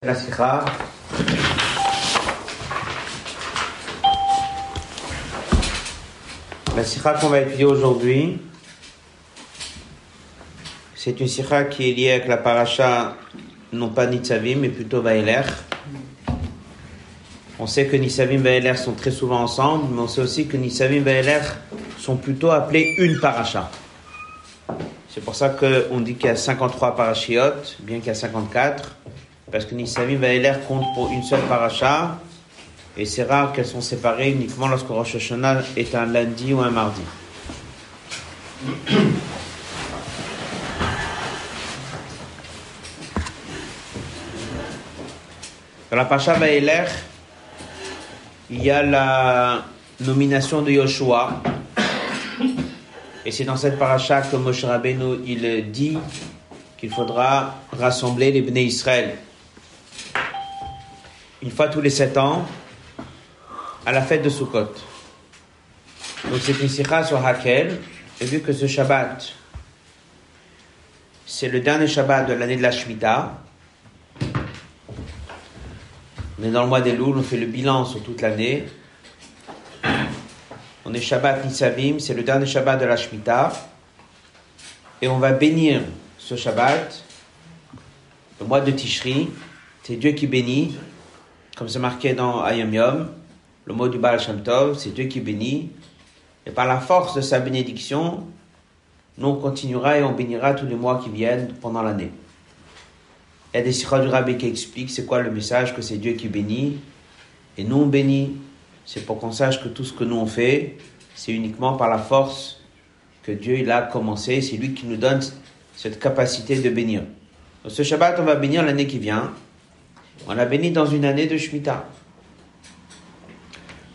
La sikha. La sikha qu'on va étudier aujourd'hui, c'est une sikha qui est liée avec la paracha, non pas Nitzavim, mais plutôt Vaeler. On sait que Nitzavim et Vaeler sont très souvent ensemble, mais on sait aussi que Nitzavim et Vaeler sont plutôt appelés une paracha. C'est pour ça qu'on dit qu'il y a 53 parachiotes, bien qu'il y a 54 parce que Nisavim Vaeler compte pour une seule paracha, et c'est rare qu'elles sont séparées uniquement lorsque Rosh Hashanah est un lundi ou un mardi. Dans la paracha Vaeler, il y a la nomination de Yoshua, et c'est dans cette paracha que Moshe Rabbeinu il dit qu'il faudra rassembler les Bnei Israël une fois tous les sept ans, à la fête de Sukkot. Donc c'est une sikha sur Hakel, et vu que ce Shabbat, c'est le dernier Shabbat de l'année de la Shemitah, on est dans le mois des Louls, on fait le bilan sur toute l'année. On est Shabbat Nisavim, c'est le dernier Shabbat de la Shemitah, et on va bénir ce Shabbat, le mois de Tishri, c'est Dieu qui bénit, comme c'est marqué dans Ayam Yom, le mot du Baal Shem Tov, c'est Dieu qui bénit. Et par la force de sa bénédiction, nous on continuera et on bénira tous les mois qui viennent pendant l'année. Il y a des sikhas du rabbi qui expliquent c'est quoi le message, que c'est Dieu qui bénit. Et nous on bénit. C'est pour qu'on sache que tout ce que nous on fait, c'est uniquement par la force que Dieu il a commencé. C'est lui qui nous donne cette capacité de bénir. Donc ce Shabbat, on va bénir l'année qui vient. On a béni dans une année de Shemitah.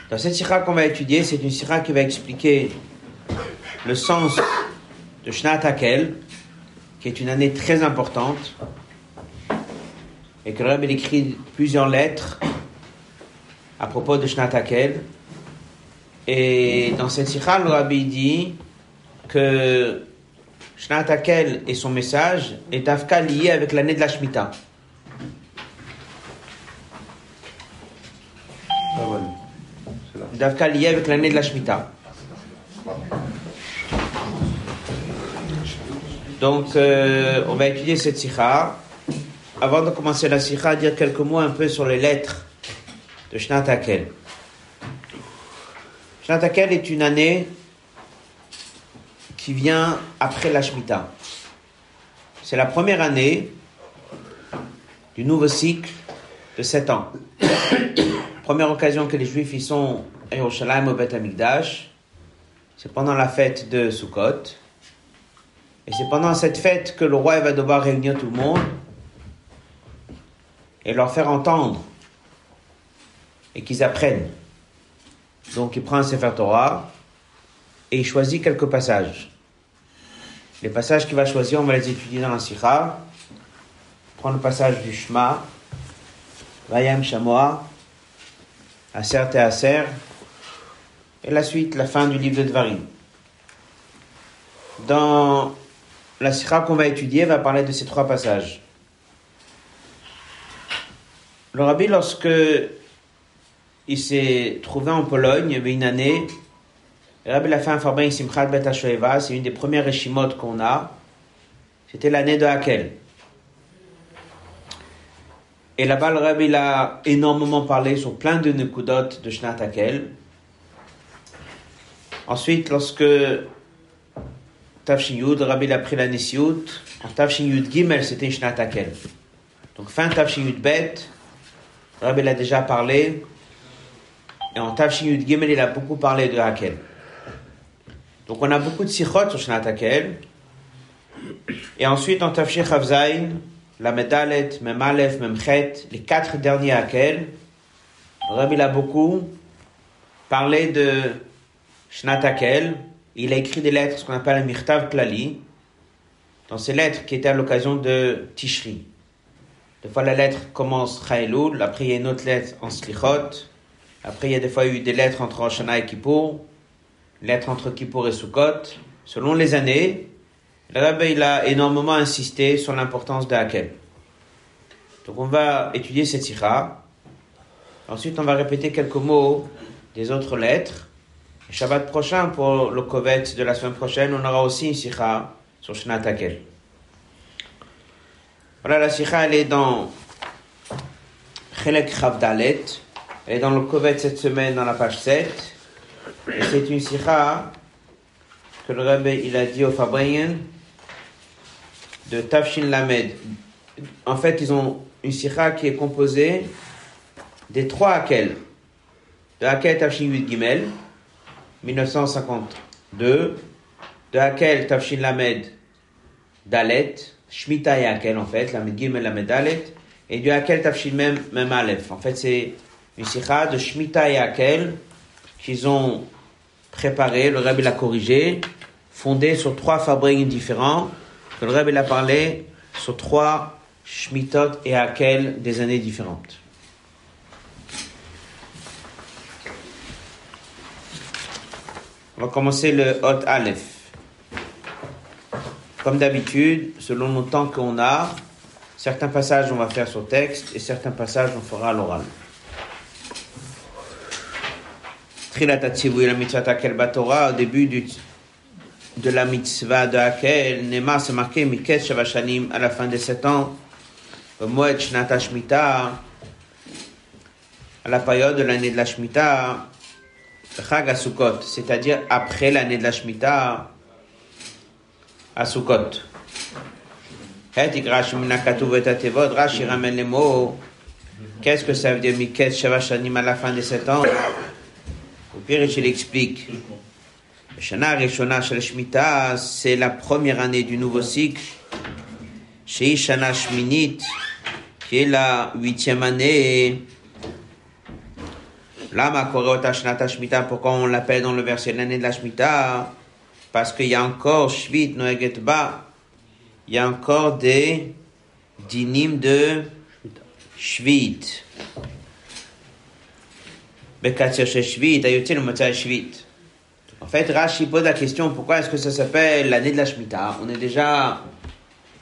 Dans cette sira qu'on va étudier, c'est une sira qui va expliquer le sens de Shnat Hakel, qui est une année très importante, et que Rabbi écrit plusieurs lettres à propos de Shnat Hakel. Et dans cette sira, le Rabbi dit que Shnat Hakel et son message est afka lié avec l'année de la Shemitah. Davka lié avec l'année de la Shemitah. Donc, euh, on va étudier cette sikha. Avant de commencer la sikha, dire quelques mots un peu sur les lettres de Shnat Hakel. Shnat Hakel est une année qui vient après la Shemitah. C'est la première année du nouveau cycle de 7 ans. Première occasion que les Juifs y sont Yerushalayim au Amikdash, c'est pendant la fête de Sukkot. Et c'est pendant cette fête que le roi va devoir réunir tout le monde et leur faire entendre et qu'ils apprennent. Donc il prend un Sefer Torah et il choisit quelques passages. Les passages qu'il va choisir, on va les étudier dans la Sikha. Prends le passage du Shema, Vayam Shamoa, Aser Te Aser, et la suite, la fin du livre de Dvarim. Dans la Sikha qu'on va étudier, va parler de ces trois passages. Le rabbi, lorsque il s'est trouvé en Pologne, il y avait une année, le rabbi a fait un Farbin Simchat Bet c'est une des premières Reshimot qu'on a. C'était l'année de Hakel. Et là-bas, le rabbi a énormément parlé sur plein de Nekudot de Shnat Hakel. Ensuite, lorsque Tafshin Yud, rabbi a pris la Nisiyut, en Tafshin Yud Gimel, c'était Shnat Hakel. Donc fin Tafshin Yud Bet, rabbi a déjà parlé. Et en Tafshin Yud Gimel, il a beaucoup parlé de Hakel. Donc on a beaucoup de sikhot sur Shnat Hakel. Et ensuite, en Tafshin Chavzain, la Medalet, Mem Aleph, Mem Chet, les quatre derniers Hakel, rabbi a beaucoup parlé de Shnat Hakel. Il a écrit des lettres, ce qu'on appelle Mirtav Klali, dans ces lettres qui étaient à l'occasion de Tishri. Des fois, la lettre commence Chaelul, après il y a une autre lettre en Slichot, après il y a des fois eu des lettres entre Shana et Kippour, lettres entre Kippour et Sukkot. Selon les années, le rabbi il a énormément insisté sur l'importance de Hakel. Donc on va étudier cette sikha. Ensuite, on va répéter quelques mots des autres lettres. Shabbat prochain, pour le Kovet de la semaine prochaine, on aura aussi une sikha sur Shnatakel. Voilà, la sikha, elle est dans Chelek Chavdalet. Elle est dans le Kovet cette semaine, dans la page 7. Et c'est une sikha que le Rebbe, il a dit au Fabrien de Tafshin Lamed. En fait, ils ont une sikha qui est composée des trois Akel. De Akel Tafshin 8 Gimel, 1952. De Akel Tafshin Lamed Dalet, Shmita et Akel en fait, Lamed Gimel Lamed Dalet. Et du Akel Tafshin Mem, Mem Aleph. En fait, c'est une sikha de Shmita et Akel qu'ils ont préparé, le Rebbe l'a corrigé, fondé sur trois fabriques différents, que le Rebbe a parlé sur trois Shmitot et Akel des années différentes. On va commencer le Hot Aleph. Comme d'habitude, selon le temps qu'on a, certains passages on va faire sur texte et certains passages on fera à l'oral. Au début du, de la mitzvah de Akel, Nema c'est marqué Miket Shavashanim à la fin de sept ans, Moed Shnata Shmita, à la période de l'année de la Shemitah, Chag à Sukkot, c'est-à-dire après l'année de la Shemitah, à Sukkot. Rashi ramène les mots. Qu'est-ce que ça veut dire Miket Shavashanim à la fin de sept ans? Au pire, il explique. Shana Rishona Shel Shemitah, c'est la première année du nouveau cycle. Shei Shana Shminit, qui est la huitième année. Lama pourquoi on l'appelle dans le verset l'année de la Shemitah Parce qu'il y a encore Shvit Noeget Ba, il y a encore des dinim de Shvit. En fait, Rashi pose la question pourquoi est-ce que ça s'appelle l'année de la Shemitah On est déjà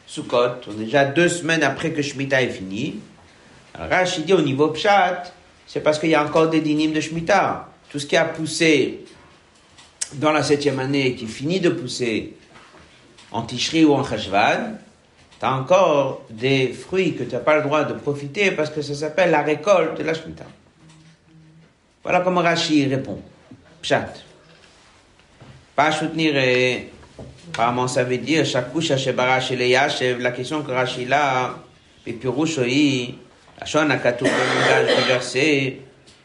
Sukkot, on est déjà deux semaines après que Shemitah est fini. Alors Rashi dit au niveau Pshat, c'est parce qu'il y a encore des dynimes de Shemitah. Tout ce qui a poussé dans la septième année et qui finit de pousser en Tishri ou en Cheshvan, tu as encore des fruits que tu n'as pas le droit de profiter parce que ça s'appelle la récolte de la Shemitah. Voilà comment Rashi répond. Pshat. Pas soutenir et apparemment ça veut dire et Yashev, la question que Rashi là, et Pirushoi, la Shon Akatou, le langage du verset,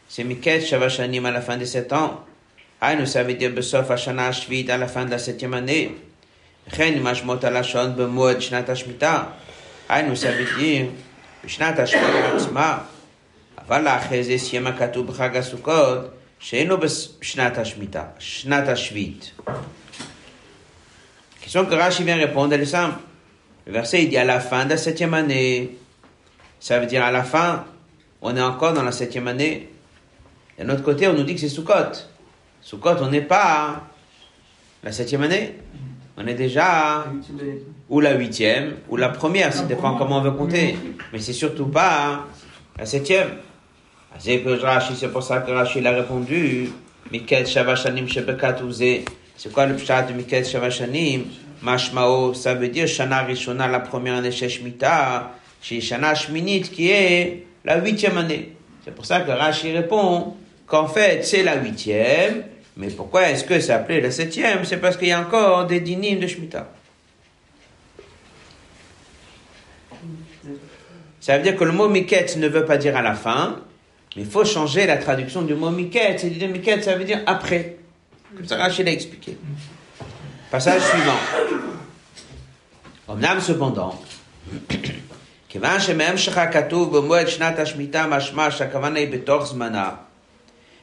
c'est Miket Shavashanim à la fin de sept ans. Aïe, ça veut dire Besof Ashana Shvit à la fin de la septième année. Chen Mashmot Alashon Bemoed Shnat Ashmita. Aïe, ça veut dire Shnat Ashmita Atzma. אבל אחרי זה סיים הכתוב בחג הסוכות, שאינו בשנת השמיטה, שנת השביעית. question que Rashi vient répondre, elle est simple. Le verset il dit à la fin de la septième année. ça veut dire à la fin, on est encore dans la septième année. Et de l'autre côté, on nous dit que c'est Sukkot. Sukkot, on n'est pas la septième année. On est déjà ou la huitième ou la première, ça dépend comment on veut compter. Mais c'est surtout pas la septième. C'est pour ça que Rashi a répondu. Mikel Shavashanim Shebekatouze. C'est quoi le pshat de Mikel Shavashanim? Mashmao, ça veut dire Shana Rishona, la première année chez Shemitah, chez Shana Shminit, qui est la huitième année. C'est pour ça que Rashi répond qu'en fait, c'est la huitième, mais pourquoi est-ce que c'est appelé la septième? C'est parce qu'il y a encore des dynimes de Shemitah. Ça veut dire que le mot miket ne veut pas dire à la fin, mais il faut changer la traduction du mot miket. Et l'idée miket, ça veut dire après. Comme ça, Rachid l'a expliqué. Passage suivant. Omnam, cependant, כיוון שמהם שלך כתוב במועד שנת השמיטה משמע שהכוונה היא בתוך זמנה,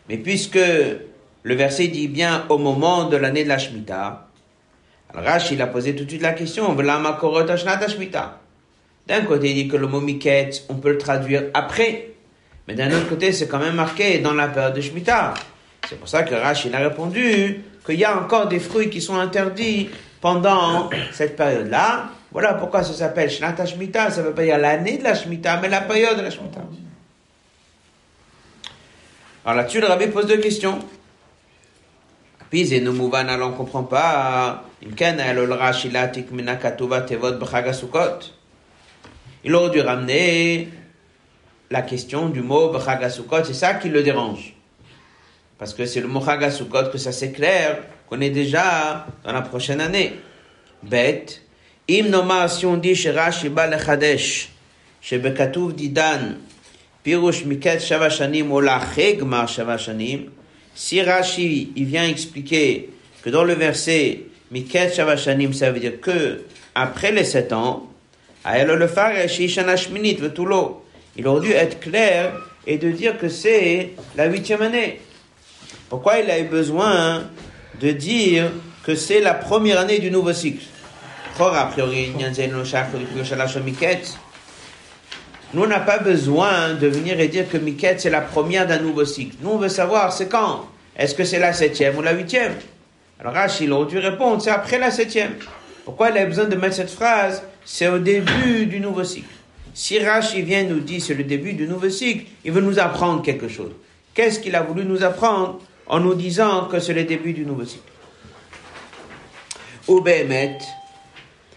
mais puisque le verset dit bien au moment de l'année de la Shemitah, alors Rashi il a posé tout de suite la question, V'lama korot shnat Shemitah. D'un côté, il dit que le mot miket, on peut le traduire après, mais d'un autre côté, c'est quand même marqué dans la période de Shemitah. C'est pour ça que Rashi a répondu qu'il y a encore des fruits qui sont interdits pendant cette période-là. voilà pourquoi ça s'appelle Shnata Shemitah. Ça veut pas dire l'année de la Shemitah, mais la période de la Shemitah. Alors là-dessus, le rabbi pose deux questions. Puis, et nous on ne comprend pas. Il aurait dû ramener la question du mot B'chagasukot, c'est ça qui le dérange. Parce que c'est le mot Chagasukot que ça s'éclaire, qu'on est déjà dans la prochaine année. Bête. Im noma, si on dit chez Rashi ba lechadesh, chez Bekatouv didan, pirush miket shavashanim ou la chegmar shavashanim, si Rashi, il vient expliquer que dans le verset miket shavashanim, ça veut dire que après les sept ans, il aurait dû être clair et de dire que c'est la huitième année. Pourquoi il a eu besoin de dire que c'est la première année du nouveau cycle? A priori, nous, on n'a pas besoin de venir et dire que Miket, c'est la première d'un nouveau cycle. Nous, on veut savoir, c'est quand? Est-ce que c'est la septième ou la huitième? Alors Rachid aurait dû répondre, c'est après la septième. Pourquoi il a besoin de mettre cette phrase? C'est au début du nouveau cycle. Si Rashi vient nous dire c'est le début du nouveau cycle, il veut nous apprendre quelque chose. Qu'est-ce qu'il a voulu nous apprendre en nous disant que c'est le début du nouveau cycle? Ou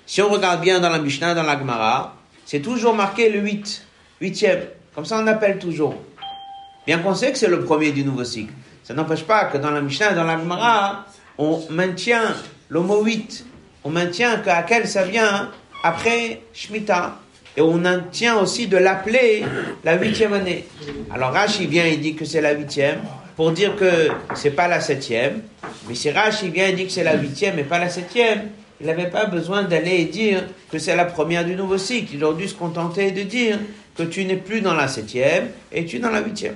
si on regarde bien dans la Mishnah, dans la Gemara, c'est toujours marqué le 8, huitième. Comme ça, on appelle toujours. Bien qu'on sait que c'est le premier du nouveau cycle. Ça n'empêche pas que dans la Mishnah, dans la Gemara, on maintient le mot 8. On maintient qu'à quel ça vient après Shemitah. Et on maintient aussi de l'appeler la huitième année. Alors Rashi vient et dit que c'est la huitième pour dire que c'est pas la septième. Mais si Rashi vient et dit que c'est la huitième et pas la septième, il n'avait pas besoin d'aller dire que c'est la première du nouveau cycle. Il aurait dû se contenter de dire que tu n'es plus dans la septième et tu es dans la huitième.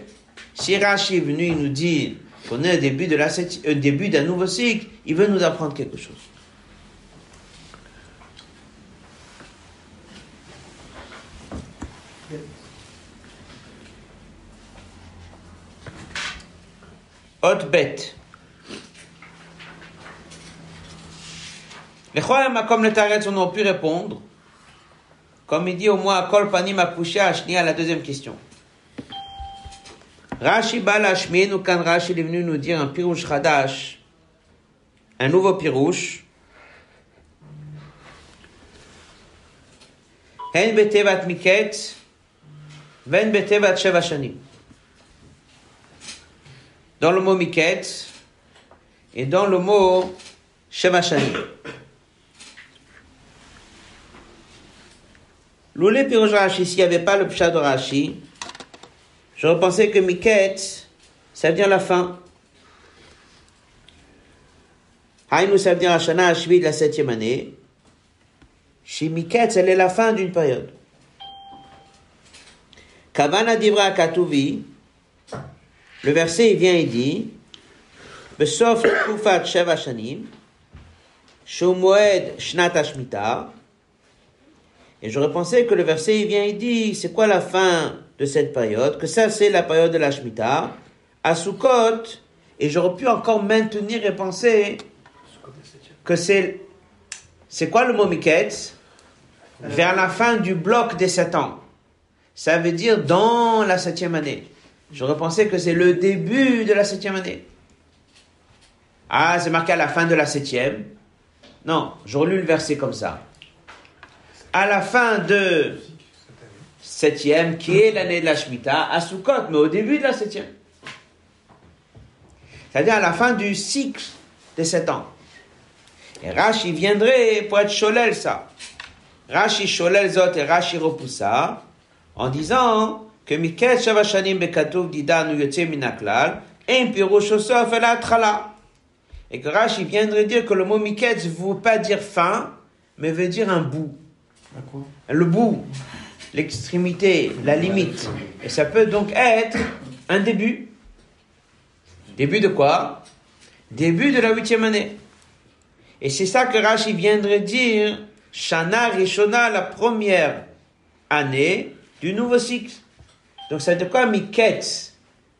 Si Rashi est venu nous dire qu'on est au début, septième, début d'un nouveau cycle, il veut nous apprendre quelque chose. Haute bête. Les comme le Taretz, on pu répondre, comme il dit au moins Kol Panim Akushia à la deuxième question. Rashi Balashmin, ou quand Rashi est venu nous dire un pirouche Hadash, un nouveau pirouche, Hen betevat ven betevat. Dans le mot miket et dans le mot sheva L'oulé pirouge Rashi, s'il n'y avait pas le pshat de Rashi, j'aurais pensé que Miket, ça veut dire la fin. Haïnou, ça veut dire Hashana Hashvi de la septième année. Chez Miket, elle est la fin d'une période. Kavana Divra Katuvi, le verset il vient et dit, Besof Kufat Sheva Shanim, Shomoed Shnat Ashmita, et j'aurais pensé que le verset, il vient, il dit, c'est quoi la fin de cette période? Que ça, c'est la période de la Shemitah. À Sukkot, et j'aurais pu encore maintenir et penser que c'est, c'est quoi le mot Miketz? Vers la fin du bloc des sept ans. Ça veut dire dans la septième année. J'aurais pensé que c'est le début de la septième année. Ah, c'est marqué à la fin de la septième. Non, j'aurais lu le verset comme ça à la fin de septième, qui est l'année de la Shemitah, à Sukkot, mais au début de la septième. C'est-à-dire à la fin du cycle de sept ans. Et Rashi viendrait pour être cholel ça. Rashi cholel zot et Rashi repoussa en disant que Miket Shavashanim Bekatov Didan ou Yotze Minaklal, et la trala. Et que Rashi viendrait dire que le mot Miket ne veut pas dire fin, mais veut dire un bout le bout, l'extrémité, la limite. Et ça peut donc être un début. Début de quoi Début de la huitième année. Et c'est ça que Rashi viendrait dire, Shana Rishona, la première année du nouveau cycle. Donc ça veut dire quoi Miket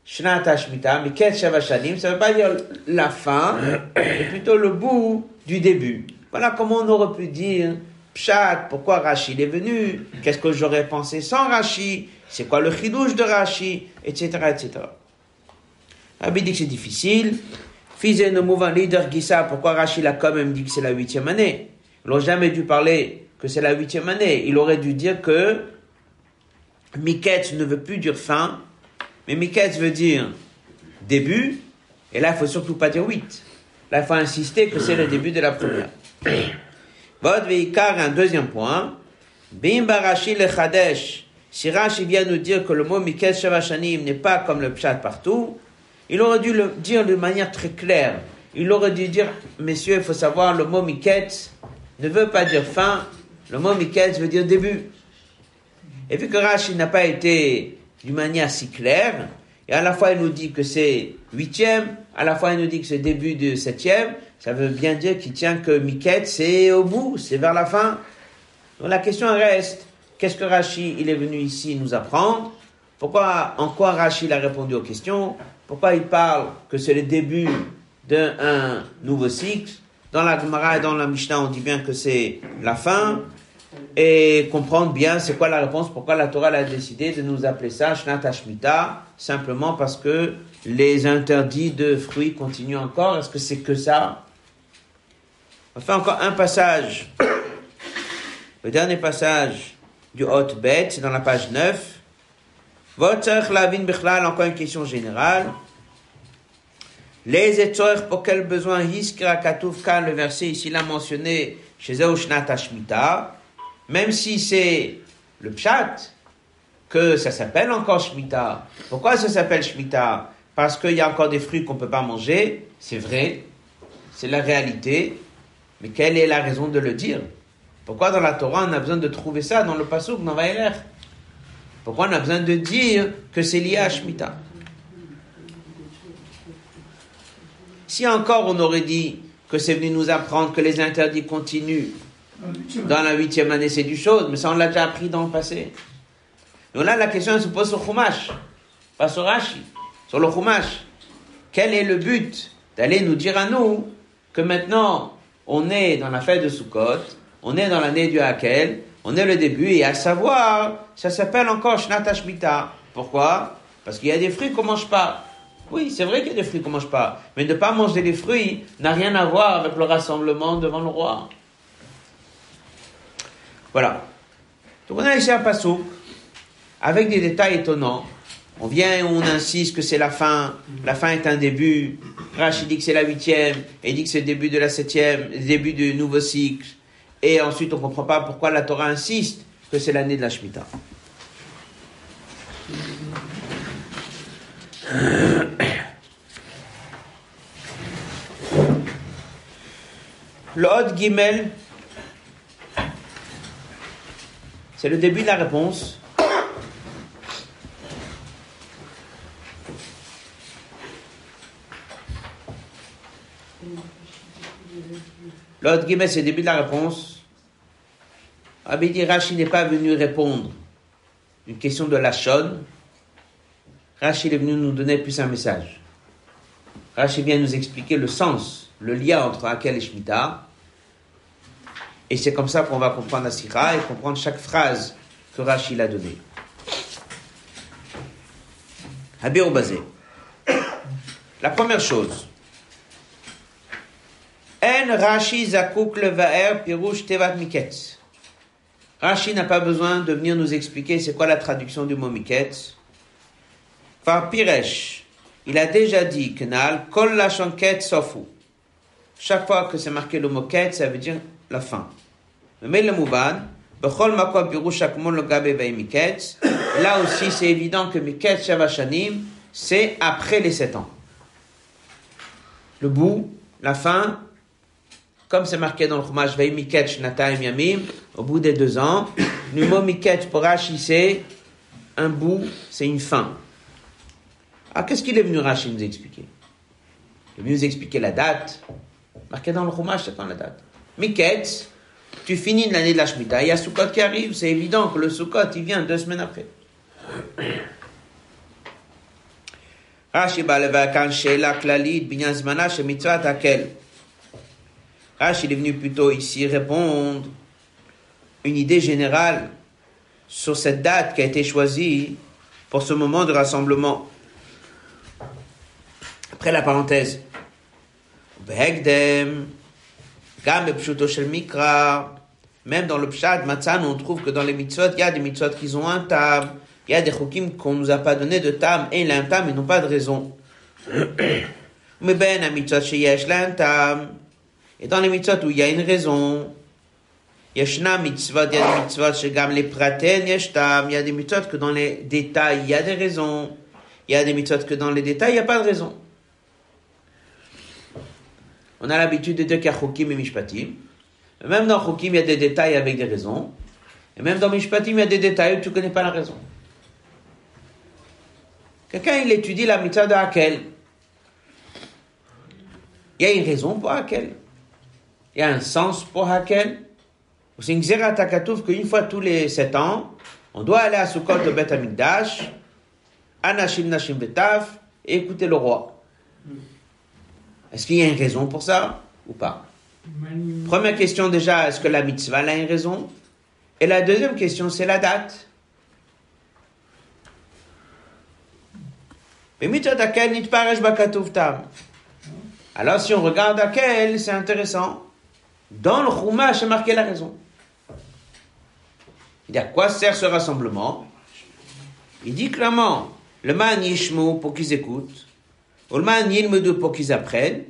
Shnata Shmita, Miket Shavashanim, ça veut pas dire la fin, mais plutôt le bout du début. Voilà comment on aurait pu dire Pshat, pourquoi Rashi est venu, qu'est-ce que j'aurais pensé sans Rashi, c'est quoi le chidouche de Rashi, etc., etc. Rabbi dit que c'est difficile. Fils de mouvement leader Gissa, pourquoi Rashi l'a quand même dit que c'est la huitième année? Ils n'ont jamais dû parler que c'est la huitième année. Il aurait dû dire que Miketz ne veut plus dire fin, mais Miketz veut dire début, et là, il faut surtout pas dire huit. Là, il faut insister que c'est le début de la première. Vod veikar, un deuxième point. Bim barashi le chadesh. Si Rashi vient nous dire que le mot Miketz Shavashanim n'est pas comme le pshat partout, il aurait dû le dire de manière très claire. Il aurait dû dire, messieurs, il faut savoir, le mot Miketz ne veut pas dire fin, le mot Miketz veut dire début. Et vu que Rashi n'a pas été d'une manière si claire, et à la fois il nous dit que c'est huitième, à la fois il nous dit que c'est début de septième, ça veut bien dire qu'il tient que Miket c'est au bout, c'est vers la fin. Donc la question reste, qu'est-ce que Rashi il est venu ici nous apprendre? Pourquoi, en quoi Rashi a répondu aux questions? Pourquoi il parle que c'est le début d'un nouveau cycle? Dans la Gemara et dans la Mishnah, on dit bien que c'est la fin. Et comprendre bien c'est quoi la réponse, pourquoi la Torah a décidé de nous appeler ça Shnat Hashmita, simplement parce que les interdits de fruits continuent encore. Est-ce que c'est que ça? On fait encore un passage. Le dernier passage du Hot Bet, c'est dans la page 9. Votre lavin bichlal, encore une question générale. Les étoiles pour quel besoin hiskra katouf kan, le verset ici l'a mentionné chez Shnat Hashmita même si c'est le pshat, que ça s'appelle encore Shemitah. Pourquoi ça s'appelle Shemitah Parce qu'il y a encore des fruits qu'on ne peut pas manger, c'est vrai, c'est la réalité, mais quelle est la raison de le dire? Pourquoi dans la Torah on a besoin de trouver ça dans le Passouk, dans Vaïler Pourquoi on a besoin de dire que c'est lié à Shemitah? Si encore on aurait dit que c'est venu nous apprendre que les interdits continuent, dans la huitième année, c'est du chose, mais ça, on l'a déjà appris dans le passé. Donc là, la question se pose sur Chumash, pas sur Rashi, sur le Chumash. Quel est le but d'aller nous dire à nous que maintenant, on est dans la fête de Sukkot, on est dans l'année du Hakel, on est le début, et à savoir, ça s'appelle encore Shnat Pourquoi? Parce qu'il y a des fruits qu'on mange pas. Oui, c'est vrai qu'il y a des fruits qu'on mange pas, mais ne pas manger les fruits n'a rien à voir avec le rassemblement devant le roi. Voilà. Donc on a ici un passage avec des détails étonnants. On vient, on insiste que c'est la fin, la fin est un début. Rachid dit que c'est la huitième, et dit que c'est le début de la septième, le début du nouveau cycle. Et ensuite, on ne comprend pas pourquoi la Torah insiste que c'est l'année de la Shemitah. Le Hod Gimel C'est le début de la réponse. L'autre guillemets, c'est le début de la réponse. Abidi Rashi n'est pas venu répondre une question de la chaude. Rashi est venu nous donner plus un message. Rashi vient nous expliquer le sens, le lien entre Akel et Shemitah. Et c'est comme ça qu'on va comprendre la Sira et comprendre chaque phrase que Rashi a donnée. Habir basé. La première chose. En Rashi zakouk pirouche tevat miketz. Rashi n'a pas besoin de venir nous expliquer c'est quoi la traduction du mot miketz. Par Piresh, il a déjà dit Knal, kol la sofu. Chaque fois que c'est marqué le mot ket, ça veut dire la fin. Mais le mouvan, Là aussi, c'est évident que Miketz Shavashanim, c'est après les sept ans. Le bout, la fin, comme c'est marqué dans le Chumash, Miketz Nataim Yamim, au bout des deux ans, le mot Miketz pour Rashi, c'est un bout, c'est une fin. Alors, qu'est-ce qu'il est venu Rashi nous expliquer? Il est venu nous expliquer la date. Marqué dans le Chumash, c'est quand la date? Miketz, tu finis l'année de la Shemitah, il y a Sukkot qui arrive, c'est évident que le Sukkot, il vient deux semaines après. Rashi Rashi est venu plutôt ici répondre une idée générale sur cette date qui a été choisie pour ce moment de rassemblement. Après la parenthèse. Même dans le Pshat, Matzan, on trouve que dans les mitzvot, il y a des mitzvot qui ont un tam, il y a des chokim qu'on nous a pas donné de tam, et il a un tam, ils n'ont pas de raison. Mais ben, un mitzvot chez Yesh, un tam. Et dans les mitzvot où il y a une raison, Yeshna mitzvot, il y a des mitzvot chez les praten, Yesh tam, il y a des mitzvot que dans les détails, il y a des raisons. Il y a des mitzvot que dans les détails, il n'y a pas de raison. On a l'habitude de dire qu'il y a chokim et mishpatim. Même dans chokim, il y a des détails avec des raisons. Et même dans mishpatim, il y a des détails où tu ne connais pas la raison. Quelqu'un, il étudie la mitzvah de Hakel. Il y a une raison pour Hakel. Il y a un sens pour Hakel. C'est une xérat qu'une fois tous les sept ans, on doit aller à Sukkot de Bet Amikdash, Anashim Nashim Betaf, et écouter le roi. Est-ce qu'il y a une raison pour ça ou pas? Première question déjà, est-ce que la mitzvah a une raison? Et la deuxième question, c'est la date. Alors si on regarde à quel, c'est intéressant. Dans le Chumash, c'est marqué la raison. Il dit à quoi sert ce rassemblement? Il dit clairement, le man yishmo pour qu'ils écoutent, Olman yilmedu pour qu'ils apprennent.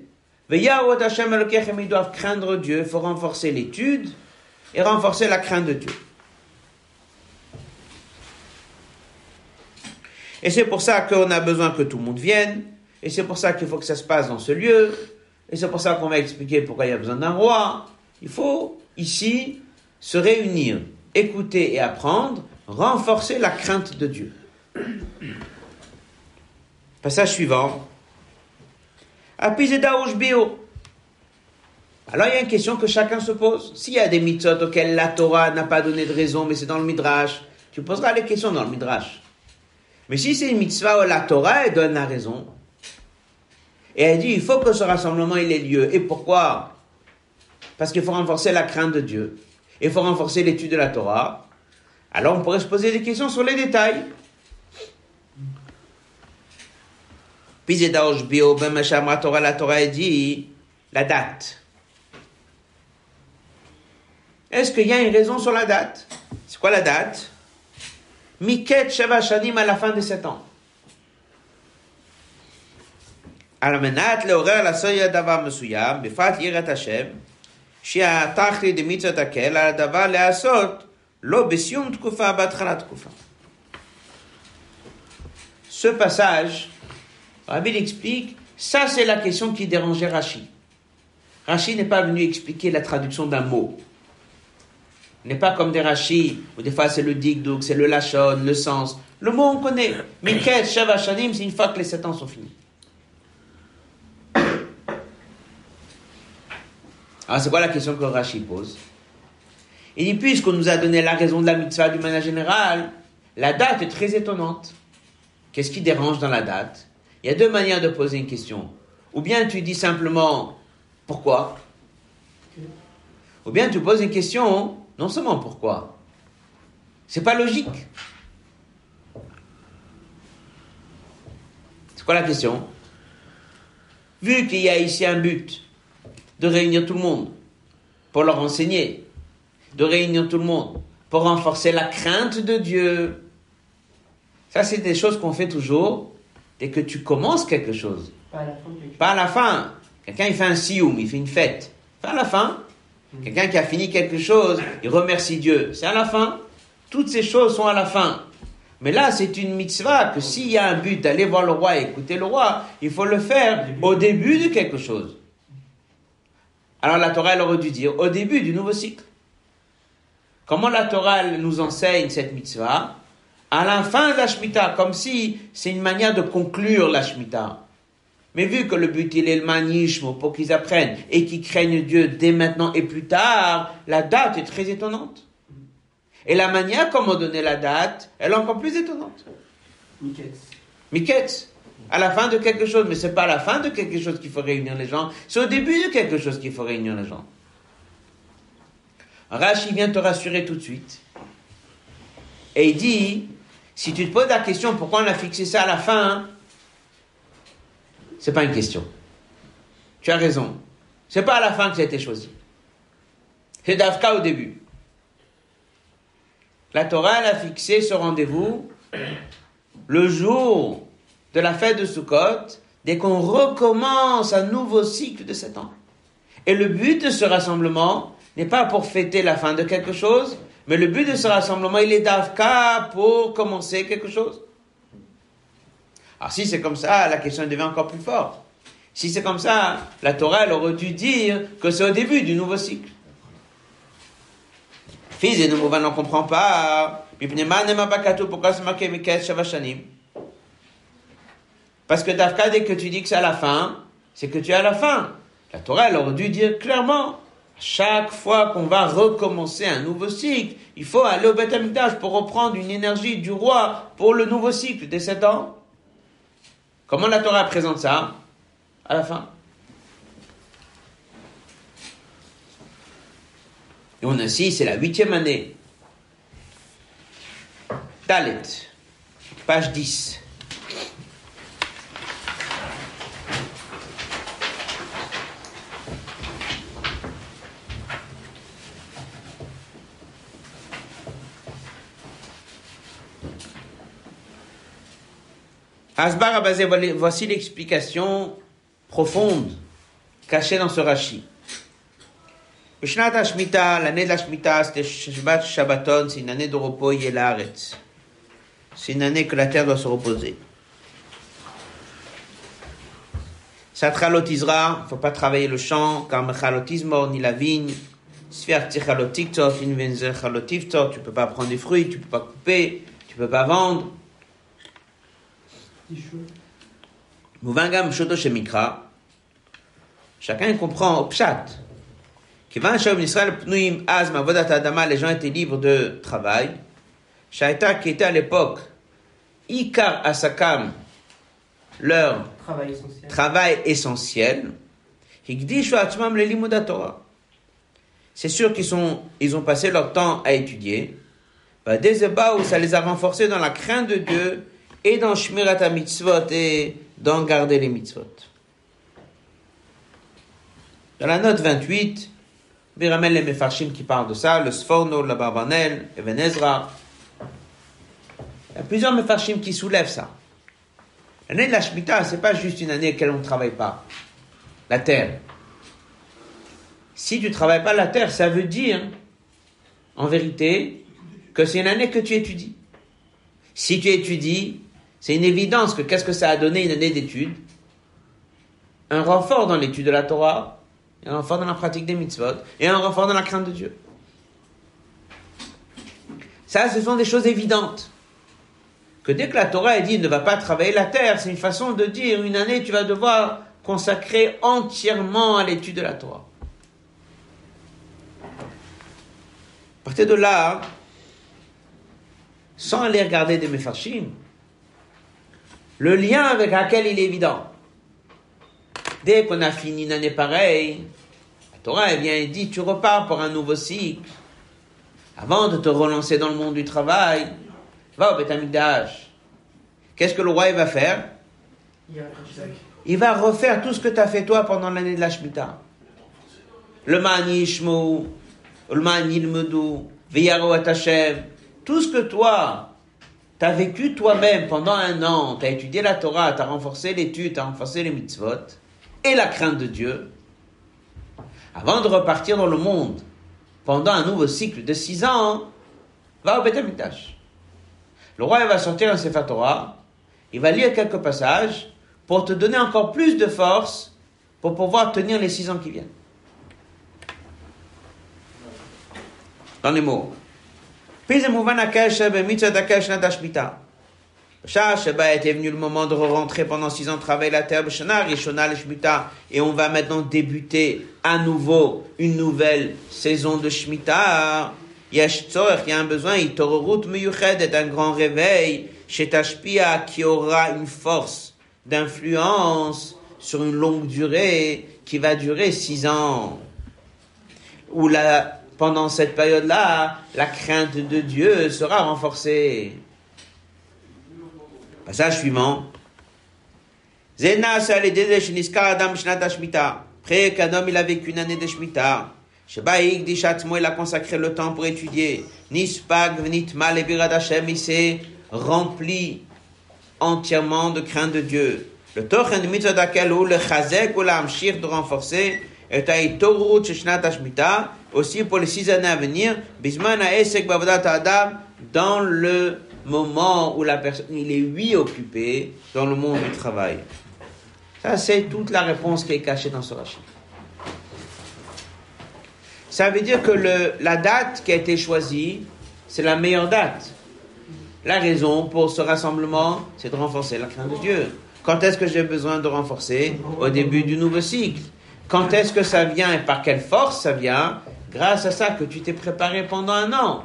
Hashem ils doivent craindre Dieu. Il faut renforcer l'étude et renforcer la crainte de Dieu. Et c'est pour ça qu'on a besoin que tout le monde vienne. Et c'est pour ça qu'il faut que ça se passe dans ce lieu. Et c'est pour ça qu'on va expliquer pourquoi il y a besoin d'un roi. Il faut ici se réunir, écouter et apprendre, renforcer la crainte de Dieu. Passage suivant. Alors il y a une question que chacun se pose. S'il y a des mitzvot auxquels la Torah n'a pas donné de raison, mais c'est dans le Midrash, tu poseras les questions dans le Midrash. Mais si c'est une mitzvah où la Torah donne la raison, et elle dit il faut que ce rassemblement ait lieu. Et pourquoi? Parce qu'il faut renforcer la crainte de Dieu. Il faut renforcer l'étude de la Torah. Alors on pourrait se poser des questions sur les détails. Puis ben Torah, la Torah dit la date. Est-ce qu'il y a une raison sur la date? C'est quoi la date? Miket Sheva Shanim à la fin de sept ans. על מנת לעורר לעשות דבר מסוים, בפרט יראת השם, שהתכלי דמצוות הקל, על הדבר להיעשות לא בסיום תקופה, בהתחלת תקופה. Ce passage Rabbi explique, ça c'est la question qui dérangeait Rashi. Rashi n'est pas venu expliquer la traduction d'un mot. n'est pas comme des Rashi, où des fois c'est le digdouk, c'est le lachon, le sens. Le mot on connaît. Miket, Shavashanim, c'est une fois que les sept ans sont finis. Alors c'est quoi la question que Rashi pose? Il dit, puisqu'on nous a donné la raison de la mitzvah du manière générale, la date est très étonnante. Qu'est-ce qui dérange dans la date? Il y a deux manières de poser une question. Ou bien tu dis simplement pourquoi? Ou bien tu poses une question non seulement pourquoi. C'est pas logique. C'est quoi la question? Vu qu'il y a ici un but de réunir tout le monde pour leur enseigner, de réunir tout le monde pour renforcer la crainte de Dieu, ça c'est des choses qu'on fait toujours dès que tu commences quelque chose. Pas à la fin. Quelqu'un, il fait un sioum, il fait une fête. Pas à la fin. Hmm. Quelqu'un qui a fini quelque chose, il remercie Dieu. C'est à la fin. Toutes ces choses sont à la fin. Mais là, c'est une mitzvah que s'il y a un but d'aller voir le roi et écouter le roi, il faut le faire au début de quelque chose. Alors la Torah, elle aurait dû dire au début du nouveau cycle. Comment la Torah nous enseigne cette mitzvah? À la fin de la Shemitah, comme si c'est une manière de conclure la Shemitah. Mais vu que le but il est le manisme pour qu'ils apprennent et qu'ils craignent Dieu dès maintenant et plus tard, la date est très étonnante. Et la manière comment donner la date, elle est encore plus étonnante. Miketz. Miketz. À la fin de quelque chose, mais c'est pas à la fin de quelque chose qu'il faut réunir les gens, c'est au début de quelque chose qu'il faut réunir les gens. Rashi vient te rassurer tout de suite. Et il dit, si tu te poses la question pourquoi on a fixé ça à la fin, c'est pas une question. Tu as raison. C'est pas à la fin que ça a été choisi. C'est d'Afka au début. La Torah elle a fixé ce rendez-vous le jour de la fête de Sukkot, dès qu'on recommence un nouveau cycle de sept ans. Et le but de ce rassemblement n'est pas pour fêter la fin de quelque chose, mais le but de ce rassemblement, il est d'Afka pour commencer quelque chose. Alors si c'est comme ça, la question devient encore plus forte. Si c'est comme ça, la Torah, elle aurait dû dire que c'est au début du nouveau cycle. Fils et nous, n'en comprend pas. Pourquoi c'est marqué Parce que Dafka, dès que tu dis que c'est à la fin, c'est que tu es à la fin. La Torah, elle aurait dû dire clairement, chaque fois qu'on va recommencer un nouveau cycle, il faut aller au Beth pour reprendre une énergie du roi pour le nouveau cycle des sept ans. Comment la Torah présente ça À la fin? Et on insiste, c'est la huitième année. Dalet, page 10. Asbar Abazé, voici l'explication profonde cachée dans ce Rashi. L'année de la Shemitah, c'était Shabbat Shabbaton, c'est une année de repos, Yelaharetz. C'est une année que la terre doit se reposer. Satralot il ne faut pas travailler le champ, car Mechalotismo, ni la vigne. Tu ne peux pas prendre des fruits, tu ne peux pas couper, tu ne peux pas vendre. Mouvangam Shoto Shemikra, chacun comprend au Pshat les gens étaient libres de travail. Shaita, qui était à l'époque Ikar Asakam, leur travail essentiel. C'est sûr qu'ils sont, ils ont passé leur temps à étudier. Des où ça les a renforcés dans la crainte de Dieu et dans Shmirat mitzvot et dans garder les mitzvot. Dans la note 28, il ramène les Mefarshim qui parlent de ça, le Sforno, la Barbanel, Even Ezra. Il y a plusieurs Mefarshim qui soulèvent ça. L'année de la Shemitah, c'est pas juste une année à laquelle on ne travaille pas. La terre. Si tu ne travailles pas la terre, ça veut dire, en vérité, que c'est une année que tu étudies. Si tu étudies, c'est une évidence que qu'est-ce que ça a donné une année d'études? Un renfort dans l'étude de la Torah, un renfort dans la pratique des mitzvot, et un renfort dans la crainte de Dieu. Ça, ce sont des choses évidentes. Que dès que la Torah dit ne va pas travailler la terre, c'est une façon de dire une année tu vas devoir consacrer entièrement à l'étude de la Torah. À partir de là, sans aller regarder des mefarshim, le lien avec laquelle il est évident. Dès qu'on a fini une année pareille, la Torah vient et dit, tu repars pour un nouveau cycle. Avant de te relancer dans le monde du travail, va au Betamikdash. Qu'est-ce que le roi va faire? Il va refaire tout ce que tu as fait toi pendant l'année de la Shemitah. Le Manishmu, le Manilmudu, Viyaro Hashem, tout ce que toi, tu as vécu toi-même pendant un an, tu as étudié la Torah, tu as renforcé l'étude, tu as renforcé les mitzvot, et la crainte de Dieu, avant de repartir dans le monde pendant un nouveau cycle de six ans, va au Beth Le roi va sortir un Sefer Torah, il va lire quelques passages pour te donner encore plus de force pour pouvoir tenir les six ans qui viennent. Dans les mots. Puis, Sheba était venu le moment de rentrer pendant six ans travailler la terre, et on va maintenant débuter à nouveau une nouvelle saison de Shemitah. Il y a un besoin, il est un grand réveil, chez Tashpia, qui aura une force d'influence sur une longue durée, qui va durer six ans. Où la pendant cette période-là, la crainte de Dieu sera renforcée. Passage suivant. Après qu'un homme il a vécu une année de Shemitah, Shebaïk Dishatmo il a consacré le temps pour étudier. Nispag Vnitmal et Hashem il s'est rempli entièrement de crainte de Dieu. Le Tochen mitzvah ou le Chazek ou l'Amshir de renforcer et Taïtorut Shnat Shemitah aussi pour les six années à venir, Bisman Esek Bavadat Adam dans le moment où la personne il est lui occupé dans le monde du travail. Ça, c'est toute la réponse qui est cachée dans ce rachis. Ça veut dire que le, la date qui a été choisie, c'est la meilleure date. La raison pour ce rassemblement, c'est de renforcer la crainte de Dieu. Quand est-ce que j'ai besoin de renforcer? Au début du nouveau cycle. Quand est-ce que ça vient et par quelle force ça vient? Grâce à ça que tu t'es préparé pendant un an.